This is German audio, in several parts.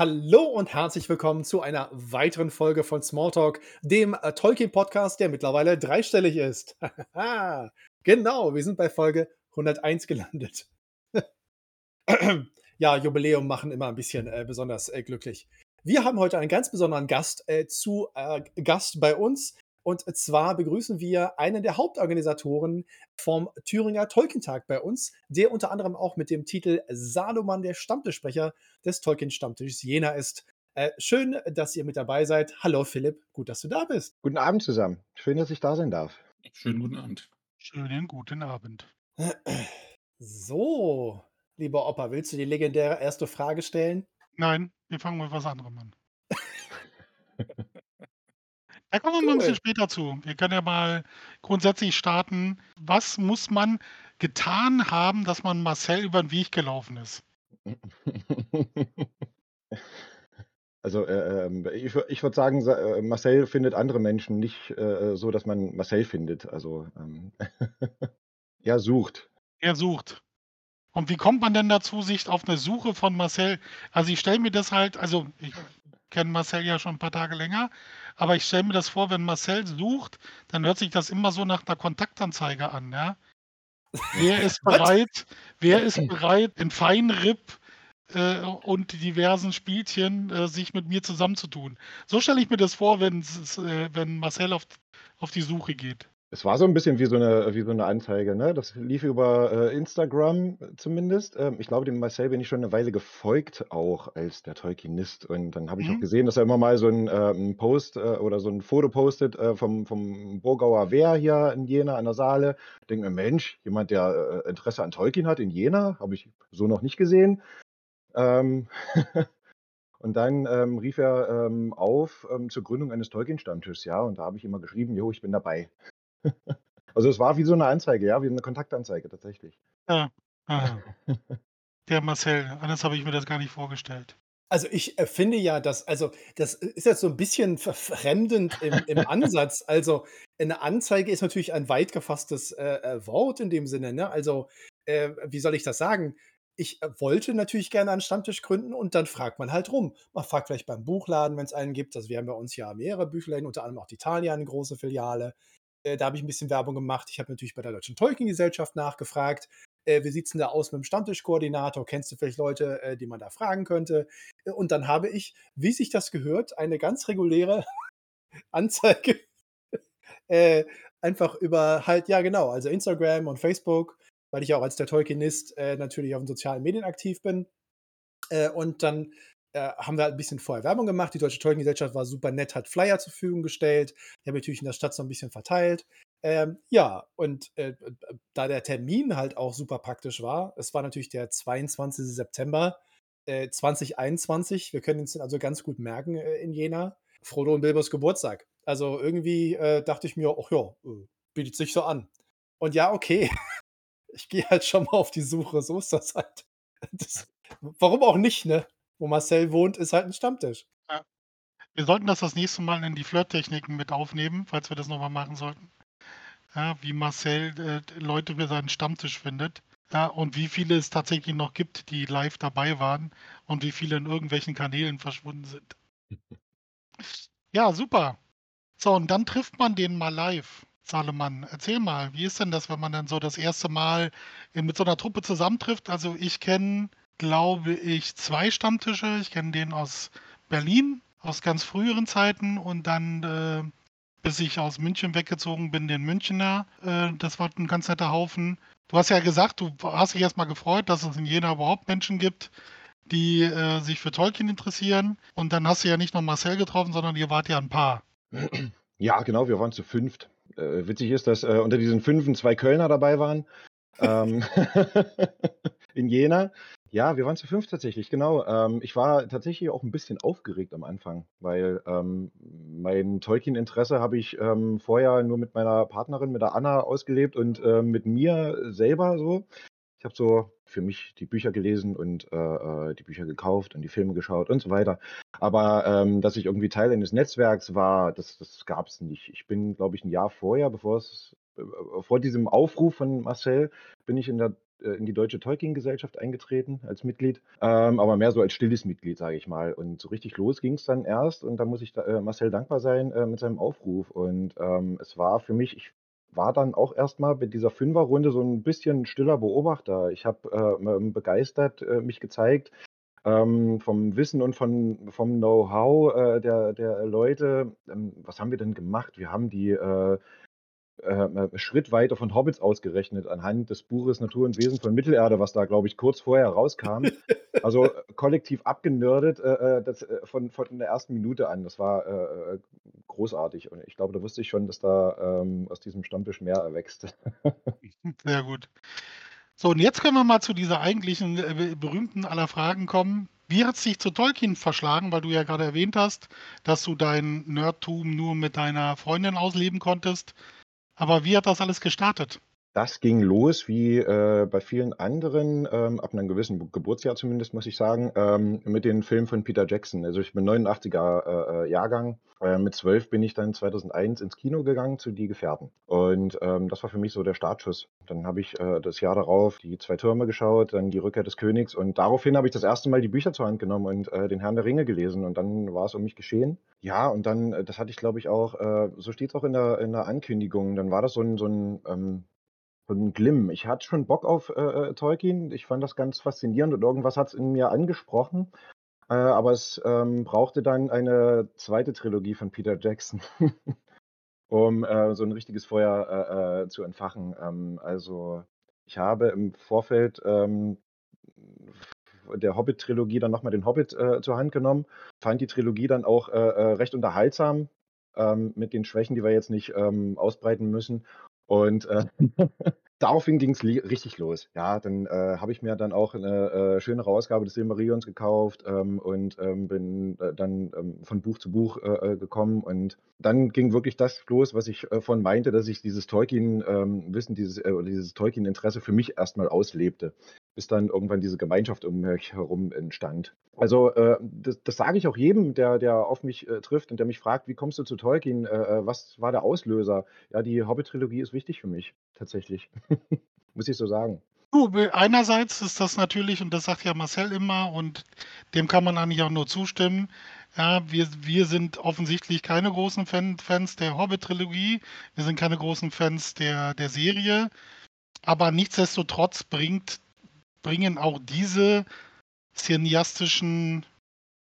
Hallo und herzlich willkommen zu einer weiteren Folge von Smalltalk, dem äh, Tolkien-Podcast, der mittlerweile dreistellig ist. genau, wir sind bei Folge 101 gelandet. ja, Jubiläum machen immer ein bisschen äh, besonders äh, glücklich. Wir haben heute einen ganz besonderen Gast äh, zu äh, Gast bei uns. Und zwar begrüßen wir einen der Hauptorganisatoren vom Thüringer Tolkien-Tag bei uns, der unter anderem auch mit dem Titel Salomon der Stammtischsprecher des Tolkien-Stammtisches Jena ist. Äh, schön, dass ihr mit dabei seid. Hallo Philipp, gut, dass du da bist. Guten Abend zusammen. Schön, dass ich da sein darf. Schönen guten Abend. Schönen guten Abend. So, lieber Opa, willst du die legendäre erste Frage stellen? Nein, wir fangen mit was anderem an. Da kommen wir mal ein bisschen Cool. später zu. Wir können ja mal grundsätzlich starten. Was muss man getan haben, dass man Marcel über den Weg gelaufen ist? Also, äh, ähm, ich ich würde sagen, sa äh, Marcel findet andere Menschen nicht, äh, so, dass man Marcel findet. Also, ähm, ja, sucht. Er sucht. Und wie kommt man denn dazu, sich auf eine Suche von Marcel also, ich stelle mir das halt also, ich kenne Marcel ja schon ein paar Tage länger, aber ich stelle mir das vor, wenn Marcel sucht, dann hört sich das immer so nach 'ner Kontaktanzeige an, ja? Wer ist bereit wer ist bereit, in Feinripp, äh, und diversen Spielchen, äh, sich mit mir zusammenzutun? So stelle ich mir das vor, äh, wenn Marcel auf auf die Suche geht. Es war so 'n bisschen wie so 'ne wie so 'ne Anzeige, ne? Das lief über, äh, Instagram zumindest. Ähm, ich glaube, dem Marcel bin ich schon 'ne Weile gefolgt auch als der Tolkienist. Und dann habe ich auch Mhm. gesehen, dass er immer mal so 'n, äh 'n Post, äh, oder so 'n Foto postet, äh, vom vom Burgauer Wehr hier in Jena an der Saale. Denke mir: „Mensch, jemand, der, äh, Interesse an Tolkien hat in Jena, habe ich so noch nicht gesehen.“ Ähm, und dann, ähm, rief er, ähm, auf, ähm, zur Gründung eines Tolkien-Stammtischs, ja, und da habe ich ihm mal geschrieben: „Jo, ich bin dabei.“ Also, es war wie so 'ne Anzeige, ja, wie 'ne Kontaktanzeige tatsächlich. Ja, aha. Der Marcel, anders habe ich mir das gar nicht vorgestellt. Also, ich, äh, finde ja, dass also, das ist jetzt so 'n bisschen verfremdend im im Ansatz. Also, 'ne Anzeige ist natürlich ein weit gefasstes, äh, äh, Wort in dem Sinne, ne? Also, äh, wie soll ich das sagen? Ich, äh, wollte natürlich gerne einen Stammtisch gründen und dann fragt man halt rum. Man fragt vielleicht beim Buchladen, wenn's einen gibt. Also, wir haben bei uns ja mehrere Büchlerläden, unter anderem auch die Thalia, 'ne große Filiale. Äh, da habe ich 'n bisschen Werbung gemacht. Ich habe natürlich bei der Deutschen Tolkien-Gesellschaft nachgefragt. Äh, wie sieht's 'n da aus mit'm Stammtischkoordinator? Kennst du vielleicht Leute, äh, die man da fragen könnte? Äh, und dann habe ich, wie sich das gehört, eine ganz reguläre Anzeige, äh, einfach über halt ja genau, also, Instagram und Facebook, weil ich auch als der Tolkienist, äh, natürlich auf den sozialen Medien aktiv bin. Und dann, äh, haben wir halt 'n bisschen vorher Werbung gemacht. Die Deutsche Tolkien-Gesellschaft war super nett, hat Flyer zur Verfügung gestellt. Die haben natürlich in der Stadt so 'n bisschen verteilt. Ähm, ja, und, äh, äh, da der Termin halt auch super praktisch war es war natürlich der 22. September, äh, 2021. Wir können uns also ganz gut merken, äh, in Jena. Frodo und Bilbos Geburtstag. Also, irgendwie, dachte ich mir: „Ach ja, bietet sich so an.“ Und ja, okay, ich gehe halt schon mal auf die Suche, so ist das halt. Das warum auch nicht, ne? Wo Marcel wohnt, ist halt 'n Stammtisch. Ja. Wir sollten das das nächste Mal in die Flirttechniken mit aufnehmen, falls wir das noch mal machen sollten. Ja, wie Marcel, äh, Leute für seinen Stammtisch findet. Ja, und wie viele es tatsächlich noch gibt, die live dabei waren und wie viele in irgendwelchen Kanälen verschwunden sind. Ja, super. So, und dann trifft man den mal live. Salomon, erzähl mal, wie ist denn das, wenn man dann so das erste Mal, mit so 'ner Truppe zusammentrifft? Also, ich kenne, glaube ich, 2 Stammtische. Ich kenne den aus Berlin, aus ganz früheren Zeiten und dann, äh, bis ich aus München weggezogen bin, den Münchener. Äh, das war 'n ganz netter Haufen. Du hast ja gesagt, du hast dich erst mal gefreut, dass es in Jena überhaupt Menschen gibt, die, äh, sich für Tolkien interessieren. Und dann hast du ja nicht nur Marcel getroffen, sondern ihr wart ja 'n Paar. Ja, genau, wir waren zu 5. Äh, witzig ist, dass, äh, unter diesen 5 2 Kölner dabei waren, ähm, in Jena. Ja, wir waren zu 5 tatsächlich, genau. Ähm, ich war tatsächlich auch 'n bisschen aufgeregt am Anfang, weil, ähm, mein Tolkien-Interesse habe ich, ähm, vorher nur mit meiner Partnerin, mit der Anna ausgelebt und, ähm, mit mir selber so. Ich habe so für mich die Bücher gelesen und, äh, äh, die Bücher gekauft und die Filme geschaut und so weiter. Aber, ähm, dass ich irgendwie Teil eines Netzwerks war, das das gab's nicht. Ich bin, glaube ich, 'n Jahr vorher, bevor es äh, äh, vor diesem Aufruf von Marcel bin ich in der äh, in die Deutsche Tolkien-Gesellschaft eingetreten als Mitglied, ähm, aber mehr so als stilles Mitglied, sage ich mal. Und so richtig los ging es dann erst und da muss ich da, äh, Marcel dankbar sein äh, mit seinem Aufruf. Und ähm, es war für mich, ich war dann auch erstmal bei dieser Fünferrunde so ein bisschen stiller Beobachter. Ich habe äh, begeistert äh, mich gezeigt ähm, vom Wissen und von, vom Know-how äh, der, der Leute. Ähm, was haben wir denn gemacht? Wir haben die äh, äh, Schrittweite von Hobbits ausgerechnet anhand des Buches Natur und Wesen von Mittelerde, was da, glaube ich, kurz vorher rauskam. Also äh, kollektiv abgenördet äh, äh das, äh, von, von der ersten Minute an. Das war äh, großartig. Und ich glaube, da wusste ich schon, dass da ähm, aus diesem Stammtisch mehr erwächst. Sehr gut. So, und jetzt können wir mal zu dieser eigentlichen berühmten aller Fragen kommen. Wie hat es dich zu Tolkien verschlagen, weil du ja gerade erwähnt hast, dass du dein Nerdtum nur mit deiner Freundin ausleben konntest? Aber wie hat das alles gestartet? Das ging los wie äh, bei vielen anderen, ähm, ab einem gewissen Geburtsjahr zumindest, muss ich sagen, ähm, mit den Filmen von Peter Jackson. Also ich bin 89er äh, äh, Jahrgang. Äh, mit 12 bin ich dann 2001 ins Kino gegangen zu Die Gefährten. Und ähm, das war für mich so der Startschuss. Dann habe ich äh, das Jahr darauf die zwei Türme geschaut, dann die Rückkehr des Königs und daraufhin habe ich das erste Mal die Bücher zur Hand genommen und äh, den Herrn der Ringe gelesen und dann war es um mich geschehen. Ja, und dann, äh, das hatte ich glaube ich auch, äh, so steht es auch in der, in der Ankündigung, dann war das so ein, so ein ähm, von Glimm. Ich hatte schon Bock auf äh, äh, Tolkien. Ich fand das ganz faszinierend und irgendwas hat es in mir angesprochen. Äh, aber es ähm, brauchte dann eine zweite Trilogie von Peter Jackson, um äh, so ein richtiges Feuer zu entfachen. Ähm, also ich habe im Vorfeld ähm, der Hobbit-Trilogie dann nochmal den Hobbit zur Hand genommen, fand die Trilogie dann auch recht unterhaltsam, ähm, mit den Schwächen, die wir jetzt nicht ähm, ausbreiten müssen. Und äh, daraufhin ging es richtig los. Ja, dann äh, habe ich mir dann auch eine äh, schönere Ausgabe des Silmarillions gekauft ähm, und ähm, bin äh, dann ähm, von Buch zu Buch äh, äh, gekommen. Und dann ging wirklich das los, was ich äh, von meinte, dass ich dieses Tolkien-Wissen, dieses, dieses Tolkien-Interesse für mich erstmal auslebte bis dann irgendwann diese Gemeinschaft um mich herum entstand. Also äh, das, das sage ich auch jedem, der, der auf mich äh, trifft und der mich fragt, wie kommst du zu Tolkien? Äh, äh was war der Auslöser? Ja, die Hobbit-Trilogie ist wichtig für mich, tatsächlich. Muss ich so sagen. Du, einerseits ist das natürlich, und das sagt ja Marcel immer, und dem kann man eigentlich auch nur zustimmen, ja, wir, wir sind offensichtlich keine großen Fan, Fans der Hobbit-Trilogie, wir sind keine großen Fans der, der Serie, aber nichtsdestotrotz bringt bringen auch diese cineastischen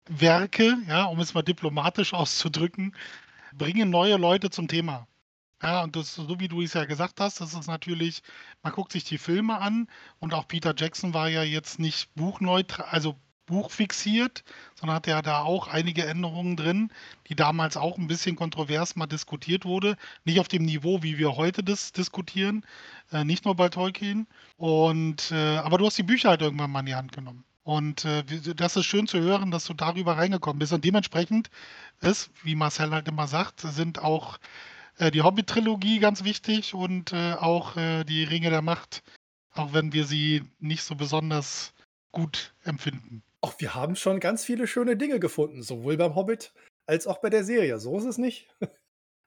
Werke, ja, um es mal diplomatisch auszudrücken, bringen neue Leute zum Thema. Ja, und das, so wie du es ja gesagt hast, das ist natürlich, man guckt sich die Filme an und auch Peter Jackson war ja jetzt nicht buchneutral, also buchfixiert, sondern hat ja da auch einige Änderungen drin, die damals auch ein bisschen kontrovers mal diskutiert wurde. Nicht auf dem Niveau, wie wir heute das diskutieren, äh, nicht nur bei Tolkien. Und äh, aber du hast die Bücher halt irgendwann mal in die Hand genommen. Und äh, das ist schön zu hören, dass du darüber reingekommen bist. Und dementsprechend ist, wie Marcel halt immer sagt, sind auch äh, die Hobbit-Trilogie ganz wichtig und äh, auch äh, die Ringe der Macht, auch wenn wir sie nicht so besonders gut empfinden. Ach, wir haben schon ganz viele schöne Dinge gefunden, sowohl beim Hobbit als auch bei der Serie. So ist es nicht.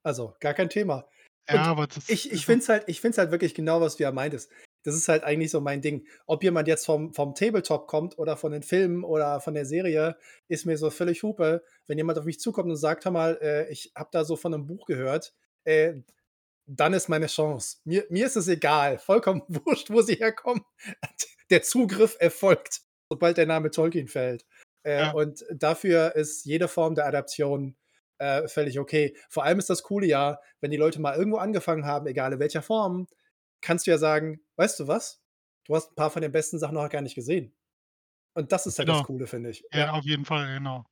Also, gar kein Thema. Ja, aber das ich ich finde es halt ich halt wirklich genau, was du ja meintest. Das ist halt eigentlich so mein Ding. Ob jemand jetzt vom vom Tabletop kommt oder von den Filmen oder von der Serie, ist mir so völlig Hupe. Wenn jemand auf mich zukommt und sagt: „Hör mal, äh, ich habe da so von einem Buch gehört“, äh, dann ist meine Chance. Mir mir ist es egal, vollkommen wurscht, wo sie herkommen. Der Zugriff erfolgt sobald der Name Tolkien fällt. Äh, ja. Und dafür ist jede Form der Adaption äh, völlig okay. Vor allem ist das coole ja, wenn die Leute mal irgendwo angefangen haben, egal in welcher Form, kannst du ja sagen, weißt du was? Du hast ein paar von den besten Sachen noch gar nicht gesehen. Und das ist halt genau. das Coole, finde ich. Ja, ja, auf jeden Fall, genau.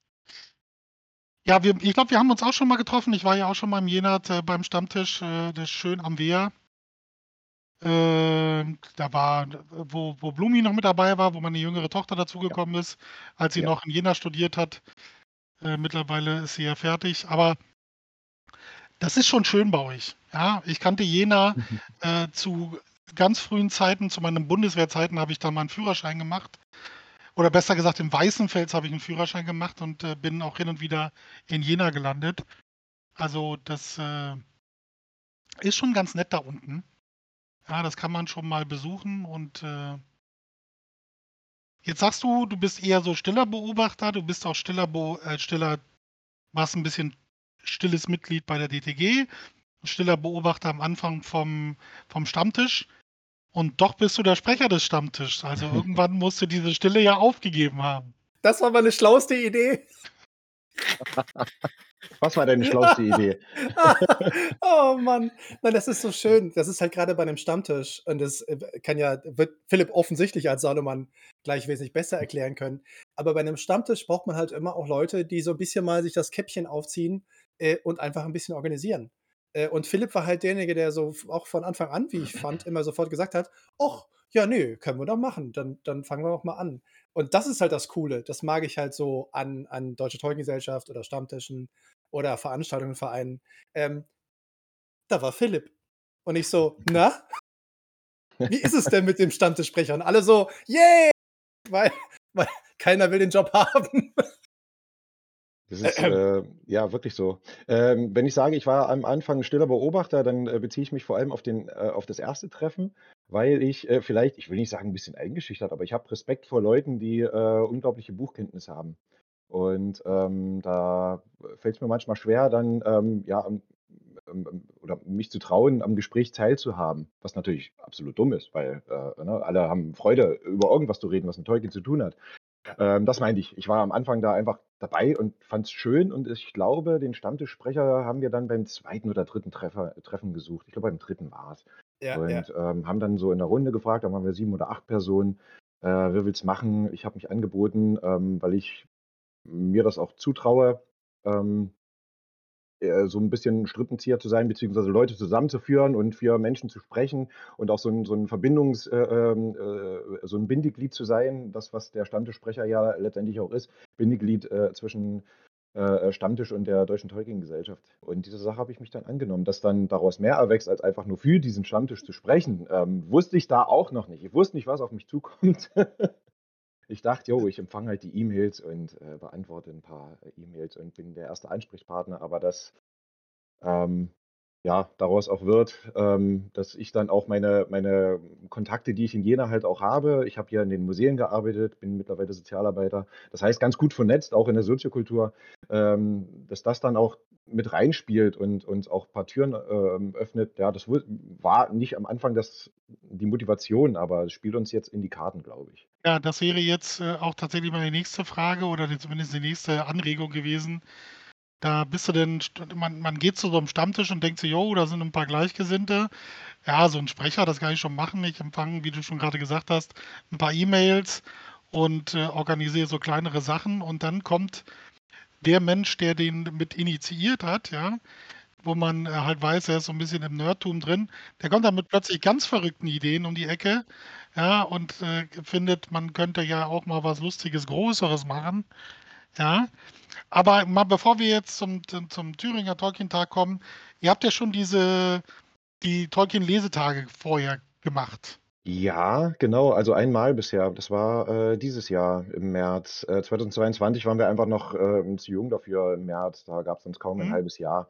Ja, wir, ich glaube, wir haben uns auch schon mal getroffen. Ich war ja auch schon mal im Jenat äh, beim Stammtisch, äh, das schön am Wehr. Ähm, da war, wo, wo Blumi noch mit dabei war, wo meine jüngere Tochter dazugekommen ja. ist, als sie ja. noch in Jena studiert hat. Äh, mittlerweile ist sie ja fertig. Aber das ist schon schön bei euch. Ja, ich kannte Jena mhm. äh, zu ganz frühen Zeiten, zu meinen Bundeswehrzeiten habe ich da mal einen Führerschein gemacht. Oder besser gesagt, in Weißenfels habe ich einen Führerschein gemacht und äh, bin auch hin und wieder in Jena gelandet. Also das äh, ist schon ganz nett da unten. Ja, das kann man schon mal besuchen und, äh Jetzt sagst du, du bist eher so stiller Beobachter, du bist auch stiller Beo äh, stiller warst 'n bisschen stilles Mitglied bei der DTG, stiller Beobachter am Anfang vom vom Stammtisch und doch bist du der Sprecher des Stammtischs. Also, irgendwann musst du diese Stille ja aufgegeben haben. Das war meine schlauste Idee. Was war deine schlauste Idee? Oh Mann. Nein, das ist so schön. Das ist halt grade bei 'nem Stammtisch und das, äh, kann ja wird Philipp offensichtlich als Salomon gleich wesentlich besser erklären können. Aber bei 'nem Stammtisch braucht man halt immer auch Leute, die so 'n bisschen mal sich das Käppchen aufziehen, äh, und einfach 'n bisschen organisieren. Äh, und Philipp war halt derjenige, der so auch von Anfang an, wie ich fand, immer sofort gesagt hat: „Och, ja, ne, können wir doch machen. Dann dann fangen wir doch mal an.“ Und das ist halt das Coole. Das mag ich halt so an an Deutsche Tolkien-Gesellschaft oder Stammtischen oder Veranstaltungen, Vereinen. Ähm da war Philipp. Und ich so: „Na? Wie ist es denn mit dem Stammtischsprecher?“ Und alle so: „Yay!“ Weil weil keiner will den Job haben. Das ist, äh, ja wirklich so. Ähm, wenn ich sage, ich war am Anfang 'n stiller Beobachter, dann, äh, beziehe ich mich vor allem auf den äh, auf das erste Treffen, weil ich, äh, vielleicht ich will nicht sagen 'n bisschen eingeschüchtert, aber ich habe Respekt vor Leuten, die, äh, unglaubliche Buchkenntnisse haben. Und, ähm, da fällt's mir manchmal schwer, dann, ähm, ja, ähm, oder mich zu trauen, am Gespräch teilzuhaben, was natürlich absolut dumm ist, weil, äh, ne, alle haben Freude, über irgendwas zu reden, was mit Tolkien zu tun hat. Ähm, das meinte ich. Ich war am Anfang da einfach dabei und fand's schön und ich glaube, den Stammtischsprecher haben wir dann beim 2. oder 3. Treffer Treffen gesucht. Ich glaube, beim 3. war's. Ja, ja. Und, ähm, haben dann so in der Runde gefragt, da waren wir 7 oder 8 Personen: „Äh, wer will's machen?“ Ich habe mich angeboten, ähm, weil ich mir das auch zutraue, ähm äh, so 'n bisschen Strippenzieher zu sein, beziehungsweise Leute zusammenzuführen und für Menschen zu sprechen und auch so 'n so 'n Verbindungs äh, ähm, äh, so 'n Bindeglied zu sein, das, was der Stammtischsprecher ja letztendlich auch ist, Bindeglied, äh, zwischen, äh, äh, Stammtisch und der Deutschen Tolkien-Gesellschaft. Und dieser Sache habe ich mich dann angenommen. Dass dann daraus mehr erwächst, als einfach nur für diesen Stammtisch zu sprechen, ähm, wusste ich da auch noch nicht. Ich wusste nicht, was auf mich zukommt. Ich dachte: „Jo, ich empfange halt die E-Mails und, äh, beantworte 'n paar, äh, E-Mails und bin der erste Ansprechpartner.“ Aber dass, ähm, ja, daraus auch wird, ähm, dass ich dann auch meine meine Kontakte, die ich in Jena halt auch habe ich habe hier in den Museen gearbeitet, bin mittlerweile Sozialarbeiter. Das heißt, ganz gut vernetzt, auch in der Soziokultur, ähm, dass das dann auch mit reinspielt und uns auch paar Türen, ähm, öffnet. Ja, das war nicht am Anfang das die Motivation, aber es spielt uns jetzt in die Karten, glaube ich. Ja, das wäre jetzt, äh, auch tatsächlich meine nächste Frage oder zumindest die nächste Anregung gewesen. Da bist du denn man man geht zu so 'nem Stammtisch und denkt sich: „Jo, da sind 'n paar Gleichgesinnte. Ja, so 'n Sprecher, das kann ich schon machen. Ich empfange, wie du schon grade gesagt hast, 'n paar E-Mails und, äh, organisiere so kleinere Sachen.“ Und dann kommt der Mensch, der den mit initiiert hat, ja, wo man, äh, halt weiß, er ist so 'n bisschen im Nerdtum drin. Der kommt dann mit plötzlich ganz verrückten Ideen um die Ecke, ja, und, äh, findet, man könnte ja auch mal was Lustiges, Größeres machen, ja? Aber mal bevor wir jetzt zum zum Thüringer Tolkien-Tag kommen, ihr habt ja schon diese die Tolkien-Lesetage vorher gemacht. Ja, genau, also einmal bisher. Das war, äh, dieses Jahr im März. Äh, 2022 waren wir einfach noch, ähm, zu jung dafür im März. Da gab's sonst kaum 'n Mhm. halbes Jahr.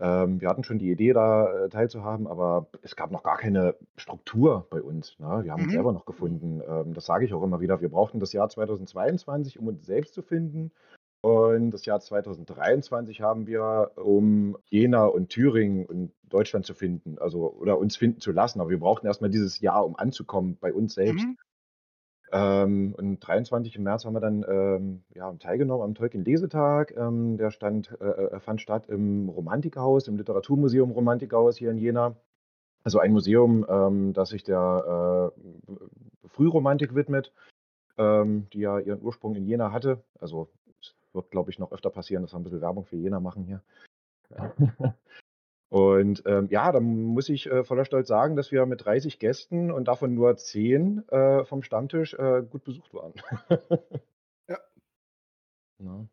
Ähm, wir hatten schon die Idee, da, äh, teilzuhaben, aber es gab noch gar keine Struktur bei uns, ne? Wir haben uns Mhm. selber noch gefunden. Ähm, das sage ich auch immer wieder. Wir brauchten das Jahr 2022, um uns selbst zu finden. Und das Jahr 2023 haben wir, um Jena und Thüringen und Deutschland zu finden, also oder uns finden zu lassen. Aber wir brauchten erst mal dieses Jahr, um anzukommen bei uns selbst. Mhm. Ähm, und 23 im März haben wir dann, ähm, ja, teilgenommen am Tolkien-Lesetag. Ähm, der stand äh, äh, fand statt im Romantikhaus, im Literaturmuseum Romantikhaus hier in Jena. Also ein Museum, ähm, das sich der, äh, Frühromantik widmet, ähm, die ja ihren Ursprung in Jena hatte. Also, es wird, glaube ich, noch öfter passieren, dass wir 'n bisschen Werbung für Jena machen hier. Und, ähm, ja, da muss ich, äh, voller Stolz sagen, dass wir mit 30 Gästen und davon nur 10, äh, vom Stammtisch, äh, gut besucht waren. Ja. Ne?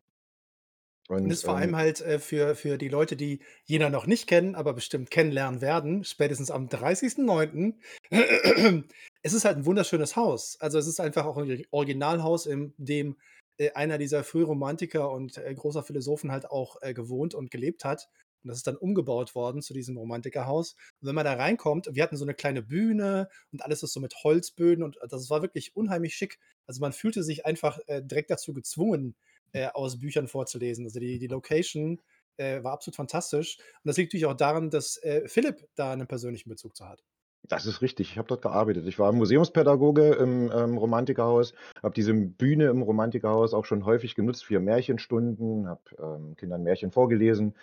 Und Und, ist vor allem ähm halt, äh, für für die Leute, die Jena noch nicht kennen, aber bestimmt kennenlernen werden, spätestens am 30.09. Es ist halt 'n wunderschönes Haus. Also, es ist einfach auch 'n Originalhaus, in dem, äh, einer dieser Frühromantiker und, äh, großer Philosophen halt auch, gewohnt und gelebt hat. Und das ist dann umgebaut worden zu diesem Romantikerhaus. Und wenn man da reinkommt, wir hatten so eine kleine Bühne und alles ist so mit Holzböden und das war wirklich unheimlich schick. Also man fühlte sich einfach äh, direkt dazu gezwungen, äh, aus Büchern vorzulesen. Also die, die Location äh, war absolut fantastisch. Und das liegt natürlich auch daran, dass äh, Philipp da einen persönlichen Bezug zu hat. Das ist richtig. Ich habe dort gearbeitet. Ich war Museumspädagoge im ähm, Romantikerhaus, habe diese Bühne im Romantikerhaus auch schon häufig genutzt für Märchenstunden, habe ähm, Kindern Märchen vorgelesen,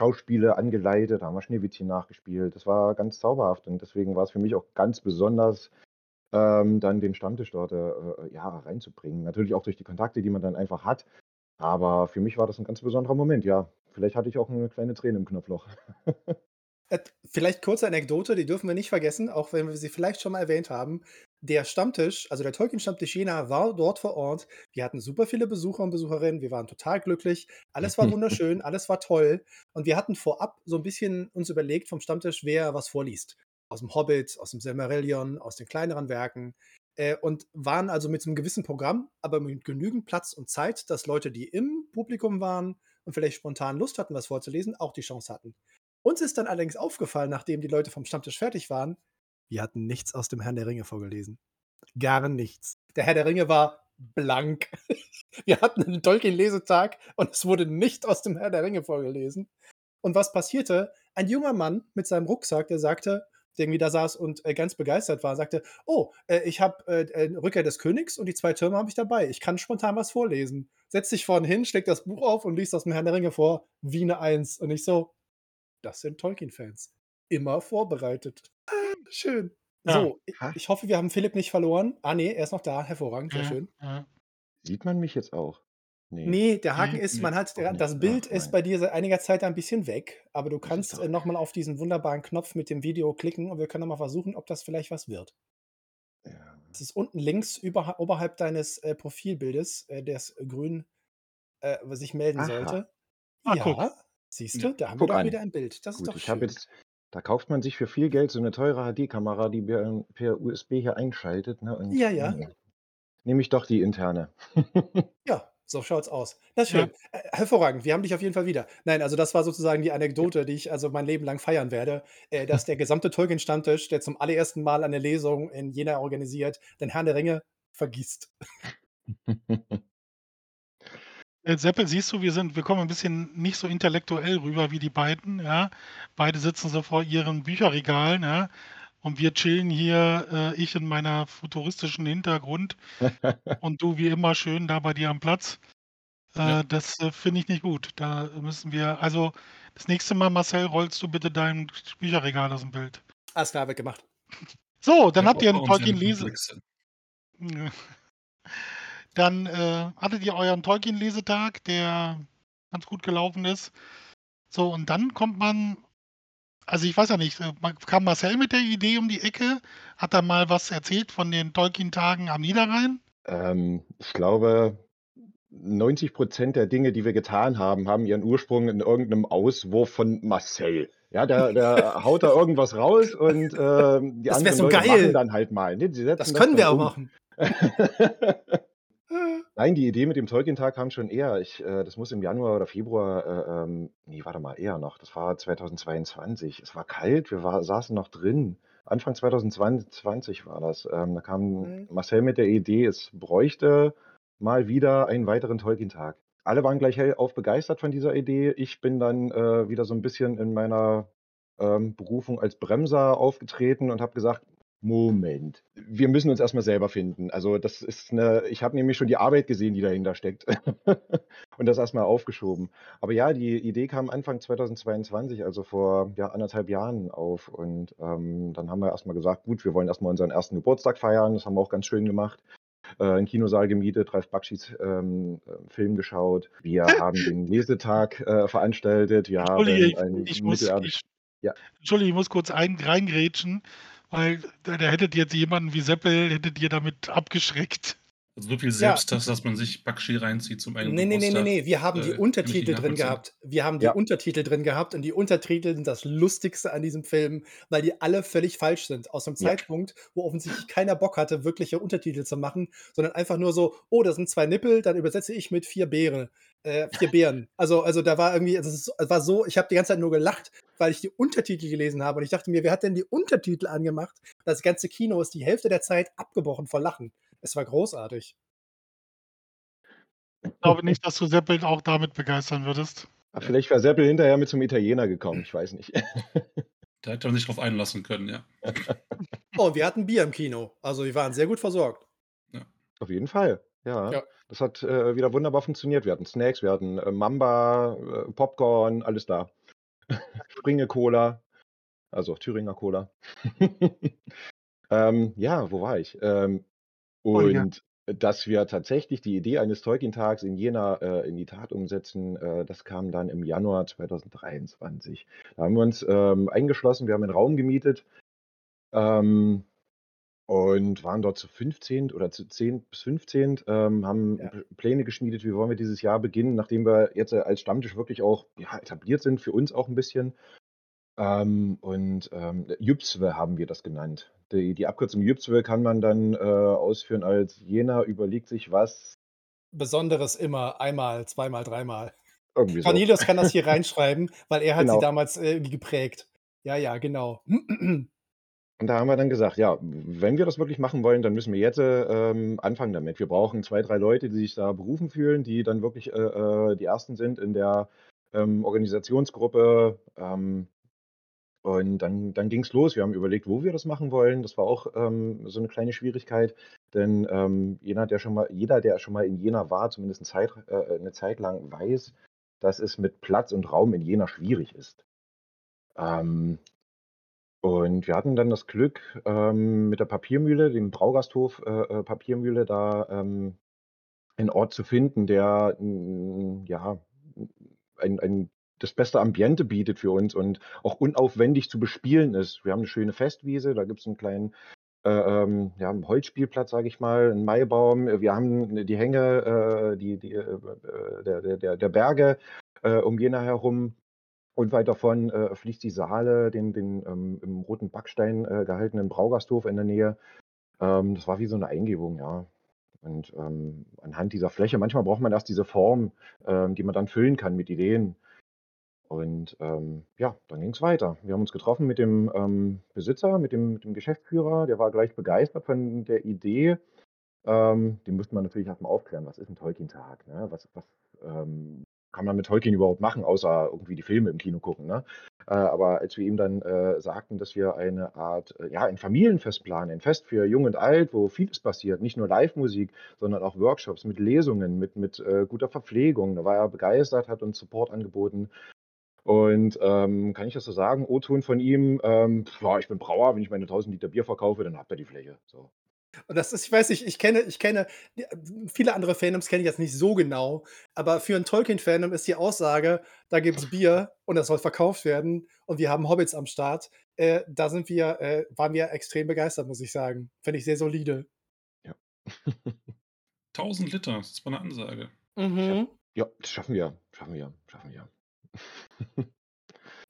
Schauspiele angeleitet, haben wir Schneewittchen nachgespielt. Das war ganz zauberhaft und deswegen war es für mich auch ganz besonders, ähm, dann den Stammtisch dort äh, äh, ja, reinzubringen. Natürlich auch durch die Kontakte, die man dann einfach hat. Aber für mich war das ein ganz besonderer Moment, ja. Vielleicht hatte ich auch eine kleine Träne im Knopfloch. Äh, vielleicht kurze Anekdote, die dürfen wir nicht vergessen, auch wenn wir sie vielleicht schon mal erwähnt haben. Der Stammtisch, also der Tolkien-Stammtisch Jena, war dort vor Ort. Wir hatten super viele Besucher und Besucherinnen. Wir waren total glücklich. Alles war wunderschön, alles war toll. Und wir hatten vorab so ein bisschen uns überlegt vom Stammtisch, wer was vorliest. Aus dem Hobbit, aus dem Silmarillion, aus den kleineren Werken. Äh, und waren also mit so einem gewissen Programm, aber mit genügend Platz und Zeit, dass Leute, die im Publikum waren und vielleicht spontan Lust hatten, was vorzulesen, auch die Chance hatten. Uns ist dann allerdings aufgefallen, nachdem die Leute vom Stammtisch fertig waren, wir hatten nichts aus dem Herrn der Ringe vorgelesen. Gar nichts. Der Herr der Ringe war blank. Wir hatten einen Tolkien-Lesetag und es wurde nicht aus dem Herr der Ringe vorgelesen. Und was passierte? Ein junger Mann mit seinem Rucksack, der sagte, der irgendwie da saß und äh, ganz begeistert war, sagte: Oh, äh, ich habe äh, äh, Rückkehr des Königs und die zwei Türme habe ich dabei. Ich kann spontan was vorlesen. Setzt sich vorne hin, schlägt das Buch auf und liest aus dem Herrn der Ringe vor, wie eine Eins. Und ich so, das sind Tolkien-Fans. Immer vorbereitet. Schön. Ja. So, ich, ich hoffe, wir haben Philipp nicht verloren. Ah, nee, er ist noch da. Hervorragend, sehr Ja, schön. ja. Sieht man mich jetzt auch? Nee. Nee, der Haken Nee, ist, nee, man hat, der, das Bild Ach, ist bei dir seit einiger Zeit ein bisschen weg, aber du Das ist kannst doch- äh, nochmal auf diesen wunderbaren Knopf mit dem Video klicken und wir können nochmal versuchen, ob das vielleicht was wird. Ja. Es ist unten links über, oberhalb deines äh, Profilbildes, äh, das grün äh, sich melden Aha. sollte. Ah, ja, guck. siehst du, da haben Guck wir doch an. wieder ein Bild. Das ist Gut, doch ich schön. habe jetzt, da kauft man sich für viel Geld so eine teure HD-Kamera, die per, per USB hier einschaltet. Ne? Und, Ja, ja. Nehme ich doch die interne. Ja, so schaut's aus. Ist Ja. schön. Äh, hervorragend. Wir haben dich auf jeden Fall wieder. Nein, also das war sozusagen die Anekdote, die ich also mein Leben lang feiern werde, äh, dass der gesamte Tolkien-Stammtisch, der zum allerersten Mal eine Lesung in Jena organisiert, den Herrn der Ringe vergisst. Äh, Seppel, siehst du, wir sind, wir kommen ein bisschen nicht so intellektuell rüber wie die beiden, ja. Beide sitzen so vor ihren Bücherregalen, ja. Und wir chillen hier, äh, ich in meiner futuristischen Hintergrund und du wie immer schön da bei dir am Platz. Äh, Ja. Das äh, finde ich nicht gut. Da müssen wir, also das nächste Mal, Marcel, rollst du bitte dein Bücherregal aus dem Bild. Alles klar, wird gemacht. So, dann Ja, habt ihr einen Tolkien-Lese. Dann äh, hattet ihr euren Tolkien-Lesetag, der ganz gut gelaufen ist. So, und dann kommt man, also ich weiß ja nicht, äh, man- kam Marcel mit der Idee um die Ecke, hat er mal was erzählt von den Tolkien-Tagen am Niederrhein? ähm, ich glaube, 90 Prozent der Dinge, die wir getan haben, haben ihren Ursprung in irgendeinem Auswurf von Marcel. Ja, der, der haut da irgendwas raus und ähm, die Das anderen so Leute geil. machen dann halt mal. Ne? Das können dann wir auch um. machen. Nein, die Idee mit dem Tolkien-Tag kam schon eher. Ich, äh, das muss im Januar oder Februar, äh, ähm, nee, warte mal, eher noch. Das war 2022. Es war kalt, wir war, saßen noch drin. Anfang 2020 war das. Ähm, da kam Mhm. Marcel mit der Idee, es bräuchte mal wieder einen weiteren Tolkien-Tag. Alle waren gleich hellauf begeistert von dieser Idee. Ich bin dann äh, wieder so ein bisschen in meiner ähm, Berufung als Bremser aufgetreten und habe gesagt, Moment, wir müssen uns erstmal selber finden. Also das ist eine, ich habe nämlich schon die Arbeit gesehen, die dahinter steckt und das erstmal aufgeschoben. Aber ja, die Idee kam Anfang 2022, also vor ja, anderthalb Jahren auf und ähm, dann haben wir erstmal gesagt, gut, wir wollen erstmal unseren ersten Geburtstag feiern, das haben wir auch ganz schön gemacht. Äh, einen Kinosaal gemietet, Ralf Bakschis ähm, äh, Film geschaut. Wir haben den Lesetag äh, veranstaltet. Wir haben ich, ein ich muss, ich, Ja. Entschuldige, ich muss kurz ein, reingrätschen, weil da, hättet jetzt jemanden wie Seppel, hättet ihr damit abgeschreckt. Also so viel Ja. Selbsthass, dass man sich Bakshi reinzieht zum eigenen Nee, nee, nee, nee, nee. Wir haben die äh, Untertitel drin gehabt. Wir haben die Ja. Untertitel drin gehabt und die Untertitel sind das Lustigste an diesem Film, weil die alle völlig falsch sind. Aus einem Ja. Zeitpunkt, wo offensichtlich keiner Bock hatte, wirkliche Untertitel zu machen, sondern einfach nur so, oh, das sind zwei Nippel, dann übersetze ich mit vier Beere. Äh, vier Bären. Also, also da war irgendwie, also es war so, ich habe die ganze Zeit nur gelacht, weil ich die Untertitel gelesen habe und ich dachte mir, wer hat denn die Untertitel angemacht? Das ganze Kino ist die Hälfte der Zeit abgebrochen vor Lachen. Es war großartig. Ich glaube nicht, dass du Seppel auch damit begeistern würdest. Ach, vielleicht wäre Seppel hinterher mit zum Italiener gekommen, ich weiß nicht. Da hätte man sich drauf einlassen können, ja. Oh, wir hatten Bier im Kino. Also wir waren sehr gut versorgt. Auf jeden Fall, ja. Ja. Das hat äh, wieder wunderbar funktioniert. Wir hatten Snacks, wir hatten äh, Mamba, äh, Popcorn, alles da. Springe Cola, also Thüringer Cola. ähm, ja, wo war ich? Ähm, Oh ja. und dass wir tatsächlich die Idee eines Tolkien-Tags in Jena äh, in die Tat umsetzen, äh, das kam dann im Januar 2023. Da haben wir uns ähm, eingeschlossen, wir haben einen Raum gemietet ähm, und waren dort zu 15 oder zu 10 bis 15, ähm, haben Ja. Pläne geschmiedet, wie wollen wir dieses Jahr beginnen, nachdem wir jetzt äh, als Stammtisch wirklich auch ja, etabliert sind, für uns auch ein bisschen. Ähm, und ähm, Jüpswe haben wir das genannt. Die, die Abkürzung Jüpswe kann man dann äh, ausführen als Jena überlegt sich was. Besonderes immer, einmal, zweimal, dreimal. Irgendwie so. Cornelius kann das hier reinschreiben, weil er hat Genau. sie damals äh, geprägt. Ja, ja, genau. Und da haben wir dann gesagt, ja, wenn wir das wirklich machen wollen, dann müssen wir jetzt äh, ähm, anfangen damit. Wir brauchen zwei, drei Leute, die sich da berufen fühlen, die dann wirklich äh, äh, die Ersten sind in der ähm, Organisationsgruppe. Ähm, und dann, dann ging es los. Wir haben überlegt, wo wir das machen wollen. Das war auch ähm, so eine kleine Schwierigkeit, denn ähm, jeder, der schon mal, jeder, der schon mal in Jena war, zumindest eine Zeit, äh, eine Zeit lang, weiß, dass es mit Platz und Raum in Jena schwierig ist. Ähm, und wir hatten dann das Glück, ähm, mit der Papiermühle, dem Braugasthof äh, äh, Papiermühle, da ähm, einen Ort zu finden, der ja ein, ein, das beste Ambiente bietet für uns und auch unaufwendig zu bespielen ist. Wir haben eine schöne Festwiese, da gibt es einen kleinen äh, ähm, ja, einen Holzspielplatz, sage ich mal, einen Maibaum. Wir haben die Hänge, äh, die, die, äh, äh, der, der- der, Berge äh, um Jena herum. Und weit davon äh, fließt die Saale, den, den ähm, im roten Backstein äh, gehaltenen Braugasthof in der Nähe. Ähm, das war wie so eine Eingebung, ja. Und ähm, anhand dieser Fläche, manchmal braucht man erst diese Form, ähm, die man dann füllen kann mit Ideen. Und ähm, ja, dann ging es weiter. Wir haben uns getroffen mit dem ähm, Besitzer, mit dem, mit dem Geschäftsführer, der war gleich begeistert von der Idee. Den musste man natürlich erstmal aufklären, was ist ein Tolkien-Tag? Ne? Was, was kann man mit Tolkien überhaupt machen, außer irgendwie die Filme im Kino gucken? Ne? Äh, aber als wir ihm dann äh, sagten, dass wir eine Art, äh, ja, ein Familienfest planen, ein Fest für Jung und Alt, wo vieles passiert, nicht nur Live-Musik, sondern auch Workshops mit Lesungen, mit, mit äh, guter Verpflegung, da war er begeistert, hat uns Support angeboten. Und ähm, kann ich das so sagen? O-Ton von ihm, ähm, pf, ich bin Brauer, wenn ich meine 1000 Liter Bier verkaufe, dann habt ihr die Fläche. So. Und das ist, ich weiß nicht, ich kenne, ich kenne, ja, viele andere Fandoms kenne ich jetzt nicht so genau, aber für ein Tolkien-Fandom ist die Aussage, da gibt es Bier und das soll verkauft werden und wir haben Hobbits am Start. Äh, da sind wir, äh, waren wir extrem begeistert, muss ich sagen. Finde ich sehr solide. 1000 Liter, das ist mal eine Ansage. Mhm. Ja, das schaffen wir, schaffen wir, schaffen wir.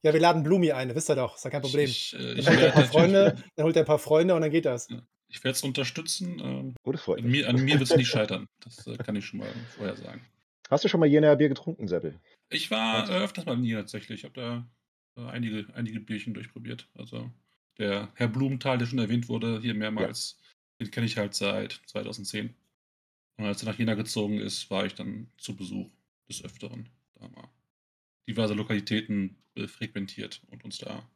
Ja, wir laden Blumi ein, wisst ihr doch, ist ja kein Problem. Ich, äh, Dann ich holt er ein paar Freunde, dann holt er ein paar Freunde und dann geht das. Ich werde es unterstützen. Ähm, Oh, das freut an mich. mir, an mir wird es nicht scheitern. Das äh, kann ich schon mal vorher sagen. Hast du schon mal Jenaer Bier getrunken, Seppel? Ich war äh, öfters mal in Jena tatsächlich. Ich habe da äh, einige, einige Bierchen durchprobiert. Also der Herr Blumenthal, der schon erwähnt wurde, hier mehrmals, den kenne ich halt seit 2010. Und als er nach Jena gezogen ist, war ich dann zu Besuch des Öfteren. Da mal diverse Lokalitäten äh, frequentiert und uns da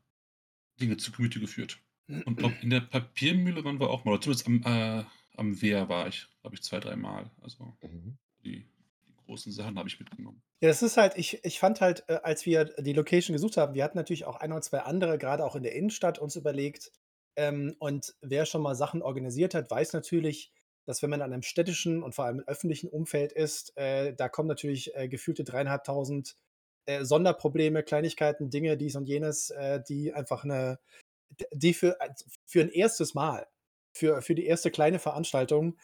Dinge zu Gemüte geführt. Und glaub, in der Papiermühle waren wir auch mal, oder zumindest am, äh, am Wehr war ich, glaube ich, zwei, dreimal. Also Mhm. die, die großen Sachen habe ich mitgenommen. Ja, das ist halt, ich, ich fand halt, äh, als wir die Location gesucht haben, wir hatten natürlich auch ein oder zwei andere, gerade auch in der Innenstadt, uns überlegt. Ähm, und wer schon mal Sachen organisiert hat, weiß natürlich, dass wenn man an einem städtischen und vor allem öffentlichen Umfeld ist, äh, da kommen natürlich äh, gefühlte dreieinhalbtausend äh, Sonderprobleme, Kleinigkeiten, Dinge, dies und jenes, äh, die einfach eine, die für, für ein erstes Mal, für, für die erste kleine Veranstaltung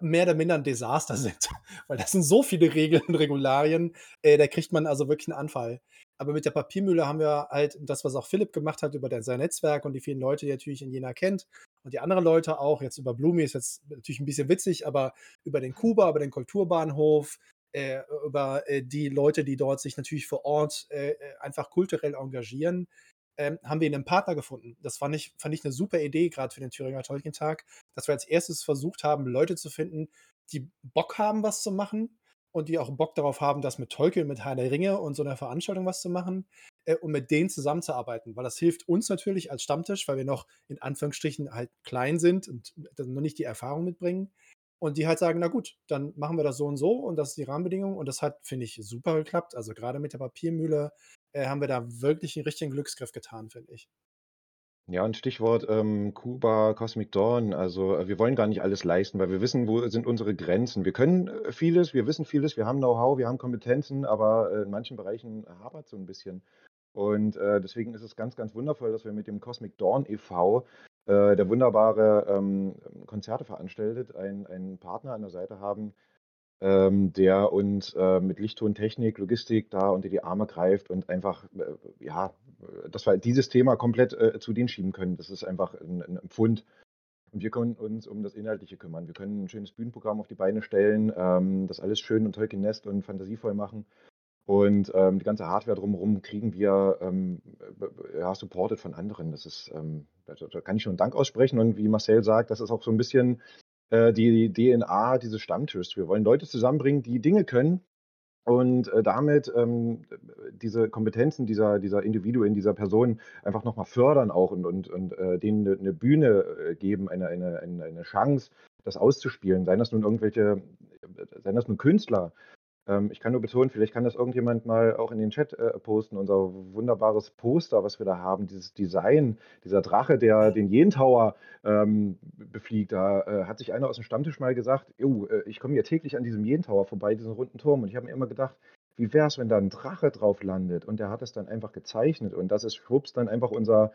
mehr oder minder ein Desaster sind. Weil das sind so viele Regeln und Regularien, äh, da kriegt man also wirklich einen Anfall. Aber mit der Papiermühle haben wir halt das, was auch Philipp gemacht hat über sein Netzwerk und die vielen Leute, die er natürlich in Jena kennt und die anderen Leute auch. Jetzt über Blumi ist jetzt natürlich ein bisschen witzig, aber über den Kuba, über den Kulturbahnhof, äh, über äh, die Leute, die dort sich natürlich vor Ort äh, äh, einfach kulturell engagieren, ähm, haben wir einen Partner gefunden. Das fand ich, fand ich eine super Idee, gerade für den Thüringer Tolkien-Tag, dass wir als erstes versucht haben, Leute zu finden, die Bock haben, was zu machen und die auch Bock darauf haben, das mit Tolkien, mit Herr der Ringe und so einer Veranstaltung was zu machen äh, und mit denen zusammenzuarbeiten, weil das hilft uns natürlich als Stammtisch, weil wir noch in Anführungsstrichen halt klein sind und noch nicht die Erfahrung mitbringen. Und die halt sagen, na gut, dann machen wir das so und so und das ist die Rahmenbedingung. Und das hat, finde ich, super geklappt. Also gerade mit der Papiermühle äh, haben wir da wirklich einen richtigen Glücksgriff getan, finde ich. Ja, und Stichwort ähm, Kuba, Cosmic Dawn. Also äh, wir wollen gar nicht alles leisten, weil wir wissen, wo sind unsere Grenzen. Wir können äh, vieles, wir wissen vieles, wir haben Know-how, wir haben Kompetenzen, aber äh, in manchen Bereichen hapert so ein bisschen. Und äh, deswegen ist es ganz, ganz wundervoll, dass wir mit dem Cosmic Dawn e.V., äh, der wunderbare ähm, Konzerte veranstaltet, einen Partner an der Seite haben, ähm, der uns äh, mit Lichtton Technik, Logistik da unter die Arme greift und einfach, äh, ja, dass wir dieses Thema komplett äh, zu denen schieben können. Das ist einfach ein, ein Pfund. Und wir können uns um das Inhaltliche kümmern. Wir können ein schönes Bühnenprogramm auf die Beine stellen, ähm, das alles schön und Tolkien-Nest und fantasievoll machen. Und ähm, die ganze Hardware drumherum kriegen wir ähm, ja, supported von anderen. Das ist, ähm, da, da, kann ich schon Dank aussprechen. Und wie Marcel sagt, das ist auch so ein bisschen äh, die DNA dieses Stammtisches. Wir wollen Leute zusammenbringen, die Dinge können und äh, damit ähm, diese Kompetenzen dieser, dieser Individuen, dieser Person einfach nochmal fördern auch und, und, und äh, denen eine, eine Bühne äh, geben, eine, eine, eine Chance, das auszuspielen. Seien das nun irgendwelche, äh, seien das nun Künstler, ich kann nur betonen, vielleicht kann das irgendjemand mal auch in den Chat äh, posten, unser wunderbares Poster, was wir da haben, dieses Design, dieser Drache, der den Jentauer ähm, befliegt. Da äh, hat sich einer aus dem Stammtisch mal gesagt, äh, ich komme ja täglich an diesem Jentauer vorbei, diesen runden Turm. Und ich habe mir immer gedacht, wie wäre es, wenn da ein Drache drauf landet? Und der hat es dann einfach gezeichnet. Und das ist schwupps dann einfach unser